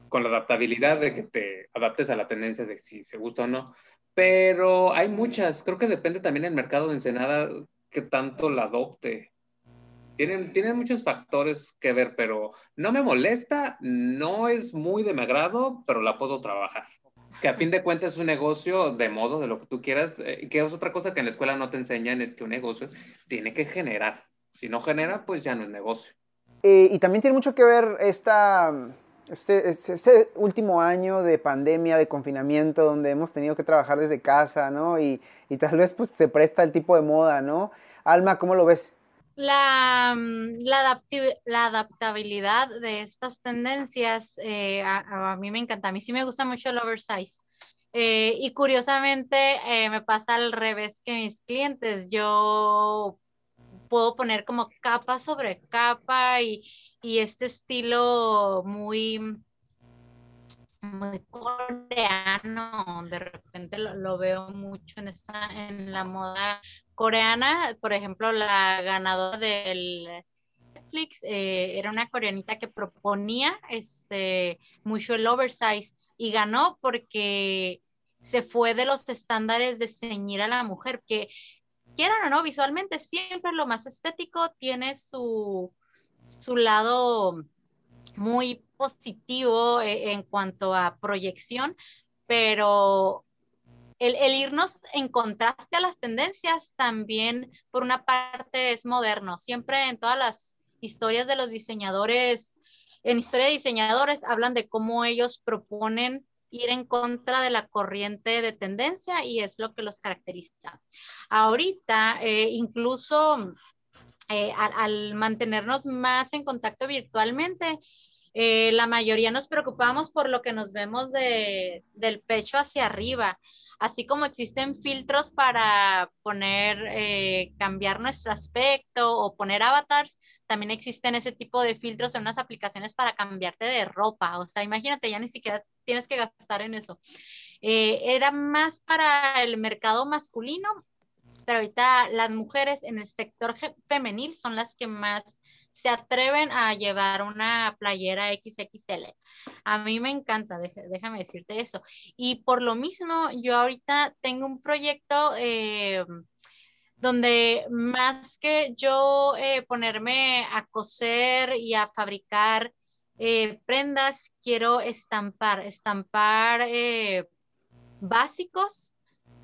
con la adaptabilidad de que te adaptes a la tendencia de si se gusta o no. Pero hay muchas, creo que depende también el mercado de Ensenada que tanto la adopte. tienen, tienen muchos factores que ver, pero no me molesta, no es muy de mi agrado, pero la puedo trabajar. Que a fin de cuentas es un negocio de modo, de lo que tú quieras, eh, que es otra cosa que en la escuela no te enseñan, es que un negocio tiene que generar. Si no genera, pues ya no es negocio. Eh, y también tiene mucho que ver esta, este, este, último año de pandemia, de confinamiento, donde hemos tenido que trabajar desde casa, ¿no? Y, y tal vez pues, se presta el tipo de moda, ¿no? Alma, ¿cómo lo ves? La, mm, la, la adaptabilidad de estas tendencias eh, a, mí me encanta. A mí sí me gusta mucho el oversize. Eh, y curiosamente me pasa al revés que mis clientes. Yo puedo poner como capa sobre capa y, este estilo muy, muy coreano, de repente lo, veo mucho en, esta, en la moda coreana, por ejemplo, la ganadora del Netflix eh, era una coreanita que proponía este, mucho el oversize y ganó porque se fue de los estándares de ceñir a la mujer, que quieran o no, visualmente siempre lo más estético tiene su, su lado muy positivo eh, en cuanto a proyección, pero el, irnos en contraste a las tendencias también, por una parte, es moderno. Siempre en todas las historias de los diseñadores, en historia de diseñadores, hablan de cómo ellos proponen ir en contra de la corriente de tendencia y es lo que los caracteriza. Ahorita, eh, incluso eh, al, mantenernos más en contacto virtualmente, eh, la mayoría nos preocupamos por lo que nos vemos de, del pecho hacia arriba así como existen filtros para poner, cambiar nuestro aspecto o poner avatars, también existen ese tipo de filtros en unas aplicaciones para cambiarte de ropa. O sea, imagínate, ya ni siquiera tienes que gastar en eso. Eh, era más para el mercado masculino, pero ahorita las mujeres en el sector femenil son las que más se atreven a llevar una playera XXL. A mí me encanta, déjame decirte eso. Y por lo mismo, yo ahorita tengo un proyecto eh, donde más que yo eh, ponerme a coser y a fabricar eh, prendas, quiero estampar, estampar básicos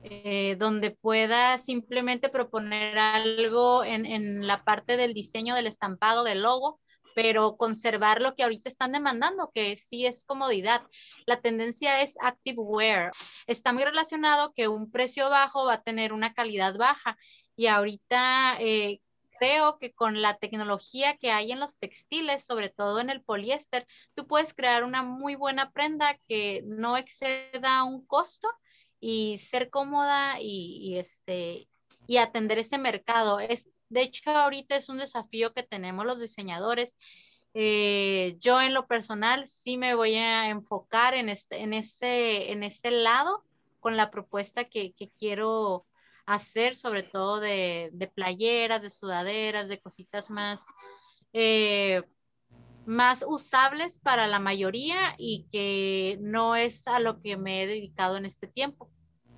eh, donde pueda simplemente proponer algo en, la parte del diseño del estampado del logo, pero conservar lo que ahorita están demandando, que sí es comodidad. La tendencia es active wear. Está muy relacionado que un precio bajo va a tener una calidad baja y ahorita eh, creo que con la tecnología que hay en los textiles, sobre todo en el poliéster, tú puedes crear una muy buena prenda que no exceda un costo y ser cómoda y, este, y atender ese mercado. Es, de hecho, ahorita es un desafío que tenemos los diseñadores. Eh, yo en lo personal sí me voy a enfocar en, este, en, ese, en ese lado con la propuesta que, quiero hacer, sobre todo de, playeras, de sudaderas, de cositas más, eh, más usables para la mayoría y que no es a lo que me he dedicado en este tiempo.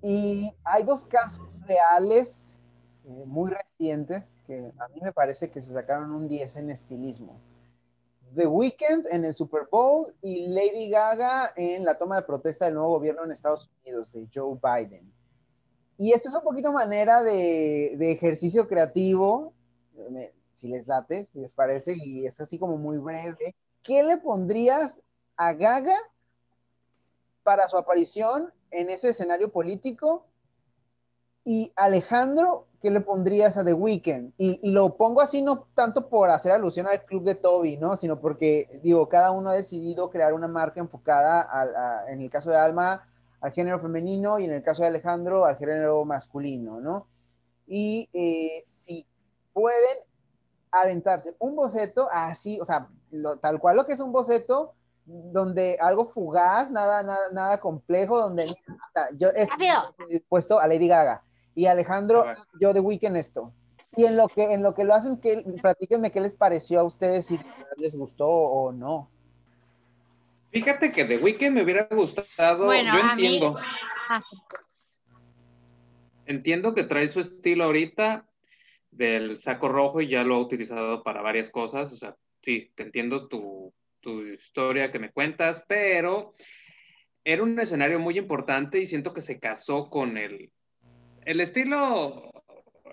Y hay dos casos reales eh, muy recientes que a mí me parece que se sacaron un 10 en estilismo. The Weeknd en el Super Bowl y Lady Gaga en la toma de protesta del nuevo gobierno en Estados Unidos de Joe Biden. Y esta es un poquito manera de, de ejercicio creativo, si les late, si les parece, y es así como muy breve. ¿Qué le pondrías a Gaga para su aparición en ese escenario político? Y Alejandro, ¿qué le pondrías a The Weeknd? Y, lo pongo así no tanto por hacer alusión al club de Toby, ¿no? Sino porque, digo, cada uno ha decidido crear una marca enfocada, en el caso de Alma, al género femenino y en el caso de Alejandro, al género masculino, ¿no? Y eh, si pueden aventarse un boceto así, o sea, tal cual lo que es un boceto, donde algo fugaz, nada, nada, nada complejo, donde o sea, yo estoy dispuesto a Lady Gaga y Alejandro, yo de Weekend esto. Y en lo que en lo que lo hacen, que platíquenme qué les pareció a ustedes, si les gustó o no. Fíjate que de Weekend me hubiera gustado, yo entiendo. Ah. Entiendo que trae su estilo ahorita. del saco rojo y ya lo ha utilizado para varias cosas. O sea, sí, te entiendo tu, tu historia que me cuentas, pero era un escenario muy importante y siento que se casó con el, el estilo,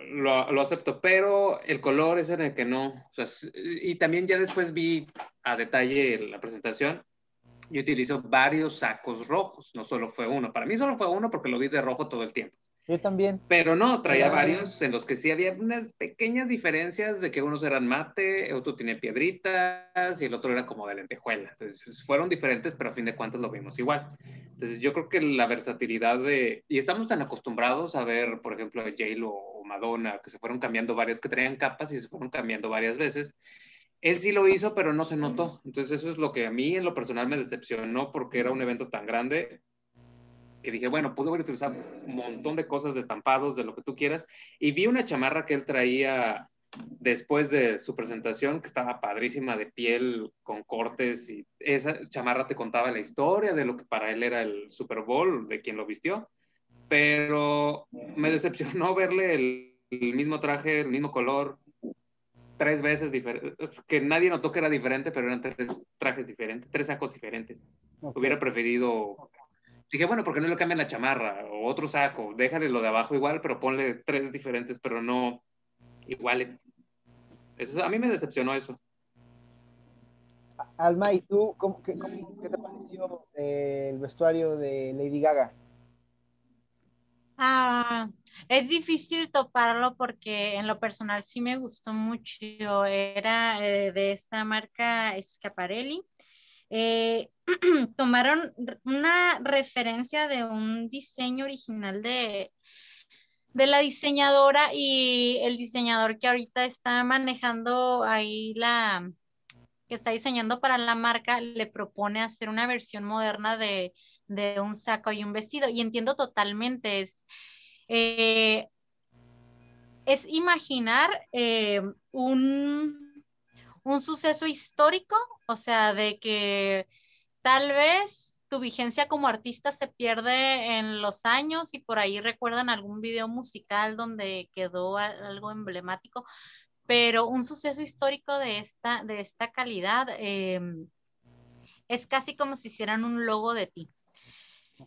lo, lo, acepto, pero el color es en el que no. O sea, y también ya después vi a detalle la presentación y utilizo varios sacos rojos, no solo fue uno. Para mí solo fue uno porque lo vi de rojo todo el tiempo. Yo también. Pero no, traía varios en los que sí había unas pequeñas diferencias de que unos eran mate, otro tenía piedritas y el otro era como de lentejuela. Entonces fueron diferentes, pero a fin de cuentas lo vimos igual. Entonces yo creo que la versatilidad de... Y estamos tan acostumbrados a ver, por ejemplo, J-Lo o Madonna, que se fueron cambiando varias, que traían capas y se fueron cambiando varias veces. Él sí lo hizo, pero no se notó. Entonces eso es lo que a mí en lo personal me decepcionó porque era un evento tan grande que dije, bueno, pude utilizar un montón de cosas de estampados, de lo que tú quieras, y vi una chamarra que él traía después de su presentación, que estaba padrísima de piel con cortes, y esa chamarra te contaba la historia de lo que para él era el Super Bowl, de quien lo vistió, pero me decepcionó verle el, mismo traje, el mismo color, tres veces diferentes, que nadie notó que era diferente, pero eran tres trajes diferentes, tres sacos diferentes. Hubiera preferido Dije, bueno, ¿por qué no le cambian la chamarra o otro saco? Déjale lo de abajo igual, pero ponle tres diferentes, pero no iguales. Eso, a mí me decepcionó eso. Alma, ¿y tú qué, te pareció eh, el vestuario de Lady Gaga? Ah, es difícil toparlo porque en lo personal sí me gustó mucho. Era eh, de esta marca Schiaparelli. Eh, tomaron una referencia de un diseño original de, de la diseñadora y el diseñador que ahorita está manejando ahí la, que está diseñando para la marca, le propone hacer una versión moderna de, un saco y un vestido. Y entiendo totalmente, es, eh, es imaginar eh, un, un suceso histórico, o sea, de que tal vez tu vigencia como artista se pierde en los años y por ahí recuerdan algún video musical donde quedó algo emblemático, pero un suceso histórico de esta, de esta calidad em, es casi como si hicieran un logo de ti.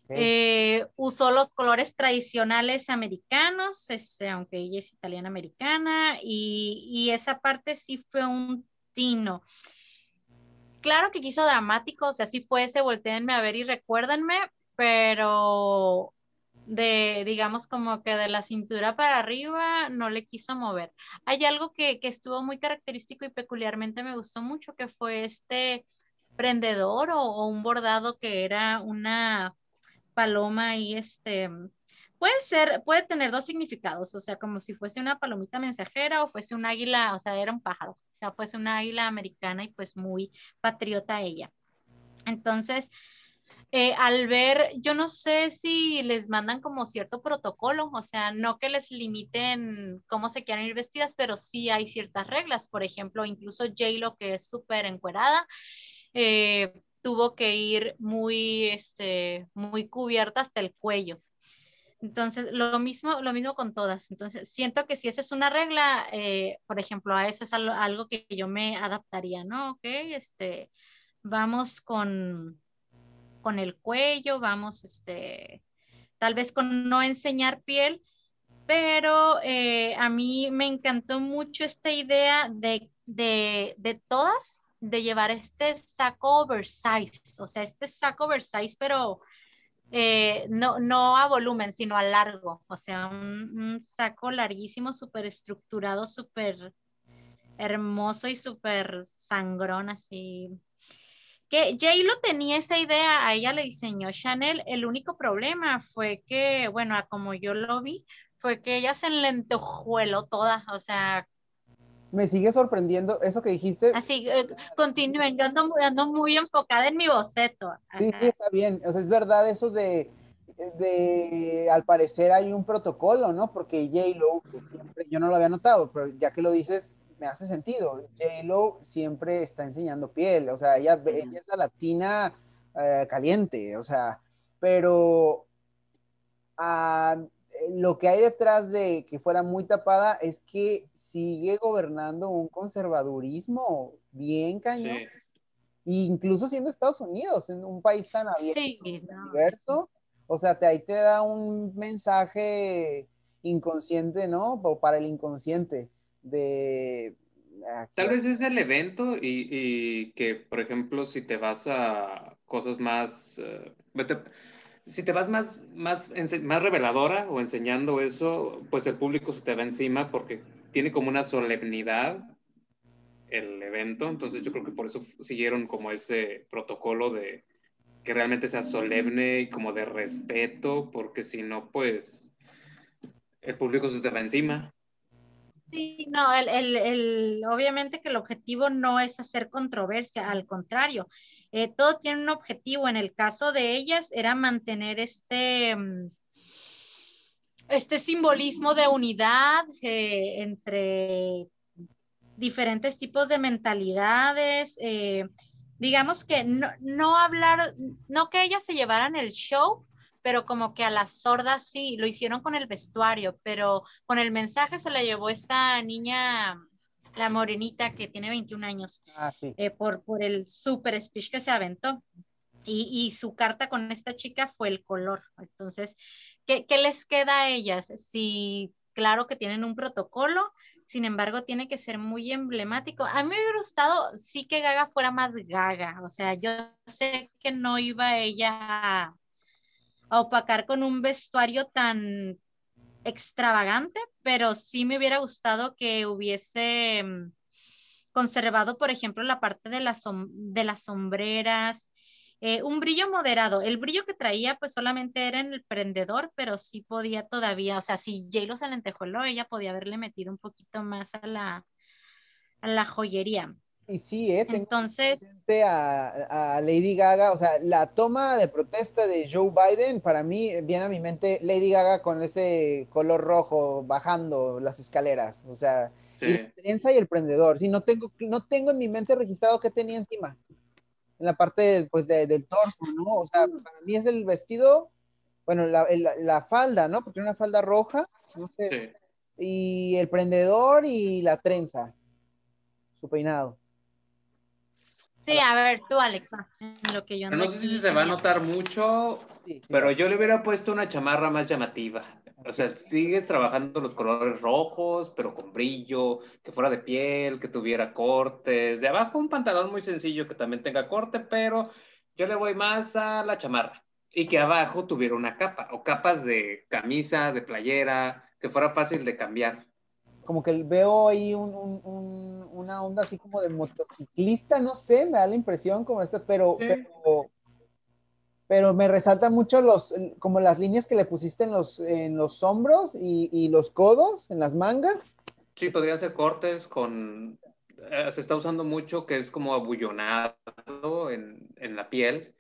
Eh, usó los colores tradicionales americanos, este, aunque ella es italiana americana, y, y esa parte sí fue un tino claro que quiso dramático, o sea, si fuese, volteenme a ver y recuérdenme, pero de, digamos, como que de la cintura para arriba no le quiso mover. Hay algo que, estuvo muy característico y peculiarmente me gustó mucho, que fue este prendedor o un bordado que era una paloma y este, puede ser, puede tener dos significados, o sea, como si fuese una palomita mensajera o fuese un águila, o sea, era un pájaro, o sea, fuese una águila americana y pues muy patriota ella. Entonces, eh, al ver, yo no sé si les mandan como cierto protocolo, o sea, no que les limiten cómo se quieran ir vestidas, pero sí hay ciertas reglas. Por ejemplo, incluso J-Lo, que es súper encuerada, eh, tuvo que ir muy, este, muy cubierta hasta el cuello. Entonces, lo mismo, lo mismo con todas. Entonces, siento que si esa es una regla, eh, por ejemplo, a eso es algo, que yo me adaptaría, ¿no? Ok, este, vamos con, con el cuello, vamos, este, tal vez con no enseñar piel, pero eh, a mí me encantó mucho esta idea de, de, de todas, de llevar este saco oversize, o sea, este saco oversize, pero eh, no, no a volumen, sino a largo, o sea, un, saco larguísimo, súper estructurado, súper hermoso y súper sangrón, así. Que J-Lo tenía esa idea, a ella le diseñó Chanel, el único problema fue que, bueno, como yo lo vi, fue que ella se enlentejueló toda, o sea, me sigue sorprendiendo eso que dijiste. Así, eh, continúen, yo ando, muy enfocada en mi boceto. Sí, sí, está bien. O sea, es verdad eso de, de, al parecer hay un protocolo, ¿no? Porque J-Lo, siempre, yo no lo había notado, pero ya que lo dices, me hace sentido. J-Lo siempre está enseñando piel, o sea, ella, ella es la latina eh, caliente, o sea, pero... Ah, lo que hay detrás de que fuera muy tapada es que sigue gobernando un conservadurismo bien cañón. Incluso siendo Estados Unidos, en un país tan abierto, diverso, o sea, te, ahí te da un mensaje inconsciente, ¿no? O para el inconsciente de... Tal vez es el evento y, que, por ejemplo, si te vas a cosas más... Eh, si te vas más, más, reveladora o enseñando eso, pues el público se te va encima porque tiene como una solemnidad el evento, entonces yo creo que por eso siguieron como ese protocolo de que realmente sea solemne y como de respeto, porque si no, pues el público se te va encima. Sí, no, el, el, el, obviamente que el objetivo no es hacer controversia, al contrario, eh, todo tiene un objetivo. En el caso de ellas era mantener este, mm, este simbolismo de unidad eh, entre diferentes tipos de mentalidades. Eh, digamos que no, no hablar, no que ellas se llevaran el show, pero como que a las sordas sí, lo hicieron con el vestuario, pero con el mensaje se la llevó esta niña la morenita que tiene 21 años, ah, eh, por, por el super speech que se aventó. Y, y, su carta con esta chica fue el color. Entonces, ¿qué, ¿qué, les queda a ellas? Si, claro que tienen un protocolo, sin embargo, tiene que ser muy emblemático. A mí me hubiera gustado, sí que Gaga fuera más Gaga. O sea, yo sé que no iba ella a, a opacar con un vestuario tan extravagante, pero sí me hubiera gustado que hubiese mm, conservado, por ejemplo, la parte de las, sombreras, eh, un brillo moderado. El brillo que traía, pues solamente era en el prendedor, pero sí podía todavía, o sea, si J-Lo se ella podía haberle metido un poquito más a la joyería. Y sí, ¿eh? Entonces. A, a, Lady Gaga, o sea, la toma de protesta de Joe Biden, para mí viene a mi mente Lady Gaga con ese color rojo bajando las escaleras, o sea, y la trenza y el prendedor. Sí, no tengo, no tengo en mi mente registrado qué tenía encima, en la parte pues, del torso, ¿no? O sea, para mí es el vestido, bueno, la, la, falda, ¿no? Porque una falda roja, no sé, y el prendedor y la trenza, su peinado. Sí, a ver, tú, Alexa, lo que yo no, sé si se va a notar mucho, pero yo le hubiera puesto una chamarra más llamativa. O sea, sigues trabajando los colores rojos, pero con brillo, que fuera de piel, que tuviera cortes. De abajo un pantalón muy sencillo que también tenga corte, pero yo le voy más a la chamarra. Y que abajo tuviera una capa, o capas de camisa, de playera, que fuera fácil de cambiar como que veo ahí una onda así como de motociclista, no sé, me da la impresión como esta, pero, pero, me resalta mucho los, como las líneas que le pusiste en los, en los hombros y, los codos, en las mangas. Sí, podrían ser cortes con, eh, se está usando mucho que es como abullonado en, en la piel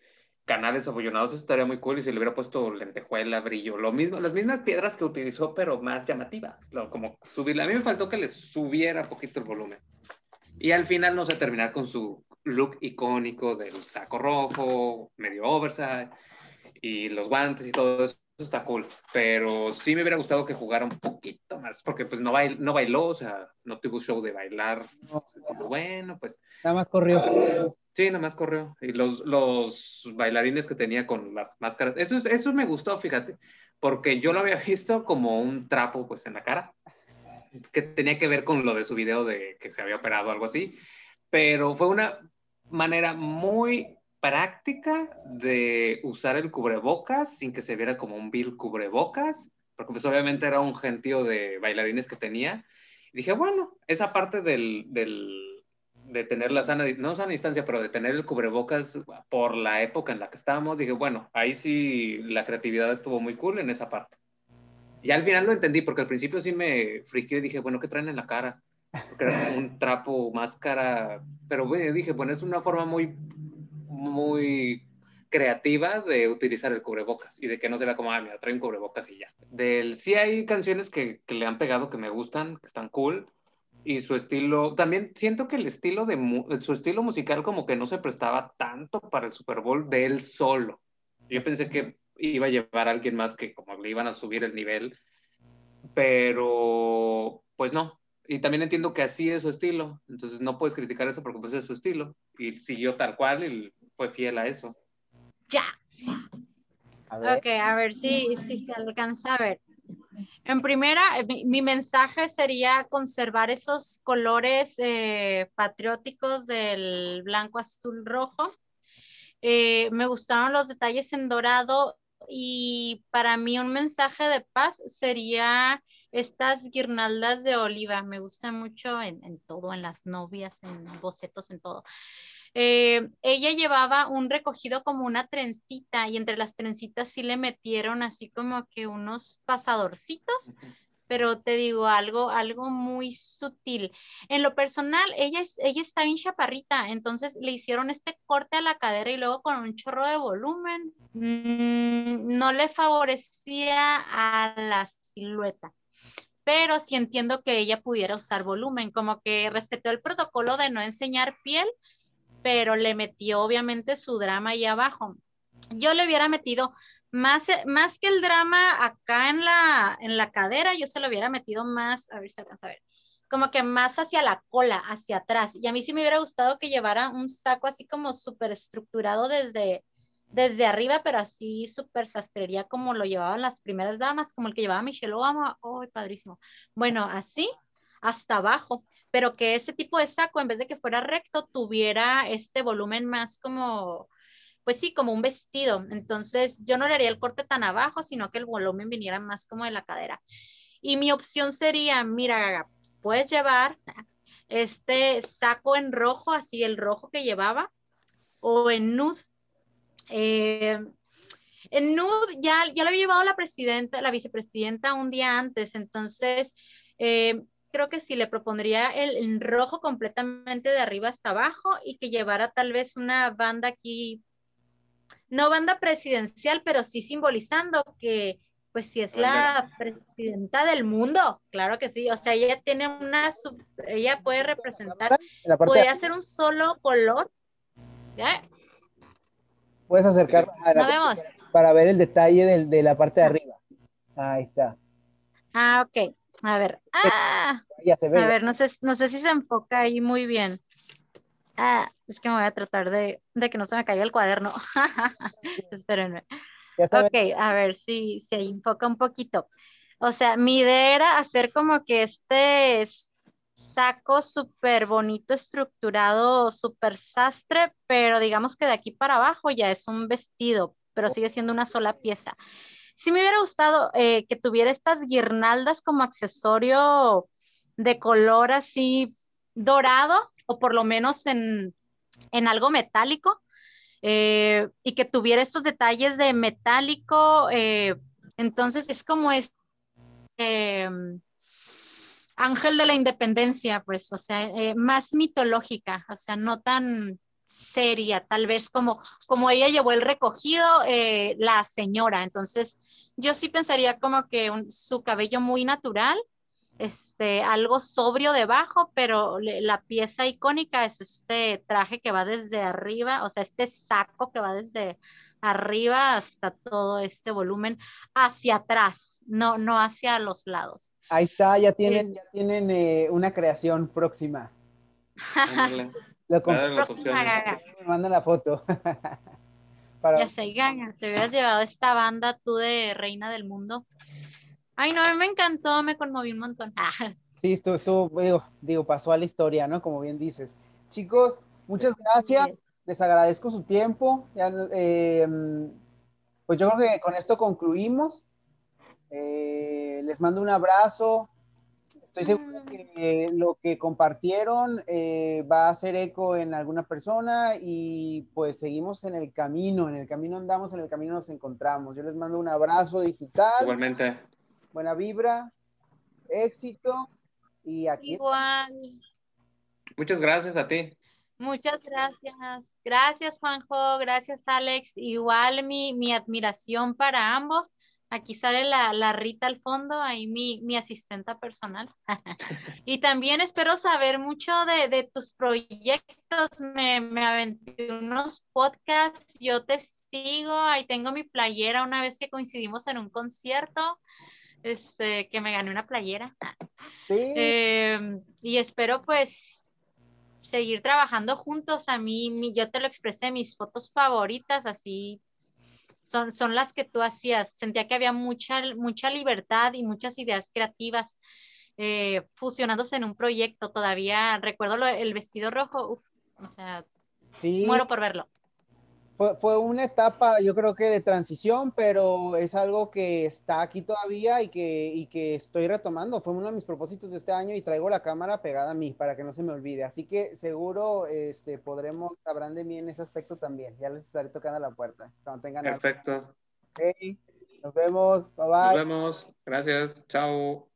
canales abollonados, eso estaría muy cool y si le hubiera puesto lentejuela, brillo, lo mismo, las mismas piedras que utilizó, pero más llamativas, como subir, a mí me faltó que le subiera poquito el volumen. Y al final, no sé, terminar con su look icónico del saco rojo, medio oversize, y los guantes y todo eso, está cool, pero sí me hubiera gustado que jugara un poquito más, porque pues no, bail, no bailó, o sea, no tuvo show de bailar. Bueno, pues... Nada más corrió. Sí, nada más corrió. Y los, los bailarines que tenía con las máscaras, eso, eso me gustó, fíjate, porque yo lo había visto como un trapo pues en la cara, que tenía que ver con lo de su video de que se había operado algo así, pero fue una manera muy práctica de usar el cubrebocas sin que se viera como un bill cubrebocas, porque pues obviamente era un gentío de bailarines que tenía. Y dije, bueno, esa parte del, del de tener la sana, no sana distancia, pero de tener el cubrebocas por la época en la que estábamos, dije, bueno, ahí sí la creatividad estuvo muy cool en esa parte. Y al final lo entendí, porque al principio sí me friqué y dije, bueno, ¿qué traen en la cara? Porque era un trapo, máscara, pero bueno, dije, bueno, es una forma muy, muy creativa de utilizar el cubrebocas y de que no se vea como, ah, mira, trae un cubrebocas y ya. Del, sí hay canciones que, que le han pegado que me gustan, que están cool, y su estilo, también siento que el estilo de su estilo musical como que no se prestaba tanto para el Super Bowl de él solo. Yo pensé que iba a llevar a alguien más que como le iban a subir el nivel, pero pues no. Y también entiendo que así es su estilo, entonces no puedes criticar eso porque pues es su estilo. Y siguió tal cual y fue fiel a eso. Ya. Ok, a ver si, si se alcanza a ver. En primera, eh, mi, mensaje sería conservar esos colores eh, patrióticos del blanco, azul, rojo. Eh, me gustaron los detalles en dorado y para mí un mensaje de paz sería estas guirnaldas de oliva. Me gustan mucho en, en todo, en las novias, en bocetos, en todo. Eh, ella llevaba un recogido como una trencita y entre las trencitas sí le metieron así como que unos pasadorcitos, pero te digo algo, algo muy sutil. En lo personal, ella, es, ella está bien chaparrita, entonces le hicieron este corte a la cadera y luego con un chorro de volumen, mm, no le favorecía a la silueta pero sí entiendo que ella pudiera usar volumen, como que respetó el protocolo de no enseñar piel, pero le metió obviamente su drama ahí abajo. Yo le hubiera metido más, más que el drama acá en la, en la cadera, yo se lo hubiera metido más, a ver si alcanza a ver, como que más hacia la cola, hacia atrás. Y a mí sí me hubiera gustado que llevara un saco así como súper estructurado desde, desde arriba, pero así súper sastrería como lo llevaban las primeras damas, como el que llevaba Michelle Obama. ¡Ay, padrísimo! Bueno, así hasta abajo, pero que ese tipo de saco, en vez de que fuera recto, tuviera este volumen más como, pues sí, como un vestido. Entonces, yo no le haría el corte tan abajo, sino que el volumen viniera más como de la cadera. Y mi opción sería, mira, puedes llevar este saco en rojo, así el rojo que llevaba, o en nude. Eh, en nude ya, ya lo había llevado la presidenta, la vicepresidenta un día antes, entonces eh, creo que sí le propondría el, rojo completamente de arriba hasta abajo y que llevara tal vez una banda aquí, no banda presidencial, pero sí simbolizando que pues si es la presidenta del mundo, claro que sí, o sea, ella tiene una, ella puede representar, puede hacer un solo color. Puedes acercar para ver el detalle de la parte de arriba. Ahí está. Ah, ok. A ver, ah, a ver, no sé, no sé si se enfoca ahí muy bien. Ah, es que me voy a tratar de, que no se me caiga el cuaderno. Espérenme. Ok, a ver si se enfoca un poquito. O sea, mi idea era hacer como que este saco súper bonito, estructurado, súper sastre, pero digamos que de aquí para abajo ya es un vestido, pero sigue siendo una sola pieza. Sí me hubiera gustado eh, que tuviera estas guirnaldas como accesorio de color así dorado o por lo menos en, algo metálico eh, y que tuviera estos detalles de metálico. Eh, entonces es como este ángel de la independencia, pues, o sea, más mitológica, o sea, no tan seria, tal vez como, como ella llevó el recogido, la señora. Entonces, yo sí pensaría como que su cabello muy natural, este, algo sobrio debajo, pero la pieza icónica es este traje que va desde arriba, o sea, este saco que va desde arriba hasta todo este volumen hacia atrás, no, no hacia los lados. Ahí está, ya tienen, ya tienen eh, una creación próxima. Lo Me mandan la foto. Ya sé, gana, te hubieras llevado esta banda tú de Reina del Mundo. Ay, no, a mí me encantó, me conmoví un montón. sí, estuvo, estuvo digo, pasó a la historia, ¿no? Como bien dices. Chicos, muchas gracias. Les agradezco su tiempo. Eh, pues yo creo que con esto concluimos. Eh, les mando un abrazo. Estoy seguro mm. que lo que compartieron eh, va a hacer eco en alguna persona y pues seguimos en el camino, en el camino andamos, en el camino nos encontramos. Yo les mando un abrazo digital. Igualmente. Buena vibra, éxito y aquí. Igual. Muchas gracias a ti. Muchas gracias. Gracias, Juanjo. Gracias, Alex. Igual mi, mi admiración para ambos Aquí sale la, Rita al fondo, ahí mi, mi asistenta personal. y también espero saber mucho de, tus proyectos. Me, me, aventé unos podcasts, yo te sigo, ahí tengo mi playera una vez que coincidimos en un concierto. Este, que me gané una playera. Em, y espero pues seguir trabajando juntos. A mí, yo te lo expresé, mis fotos favoritas, así son, son las que tú hacías. Sentía que había mucha, mucha libertad y muchas ideas creativas eh, fusionándose en un proyecto. Todavía recuerdo el vestido rojo, o sea, muero por verlo. Fue, fue, una etapa, yo creo que de transición, pero es algo que está aquí todavía y que, y que estoy retomando. Fue uno de mis propósitos de este año y traigo la cámara pegada a mí para que no se me olvide. Así que seguro este, podremos, sabrán de mí en ese aspecto también. Ya les estaré tocando la puerta cuando tengan Perfecto. nos vemos. Bye bye. Nos vemos. Gracias. Chao.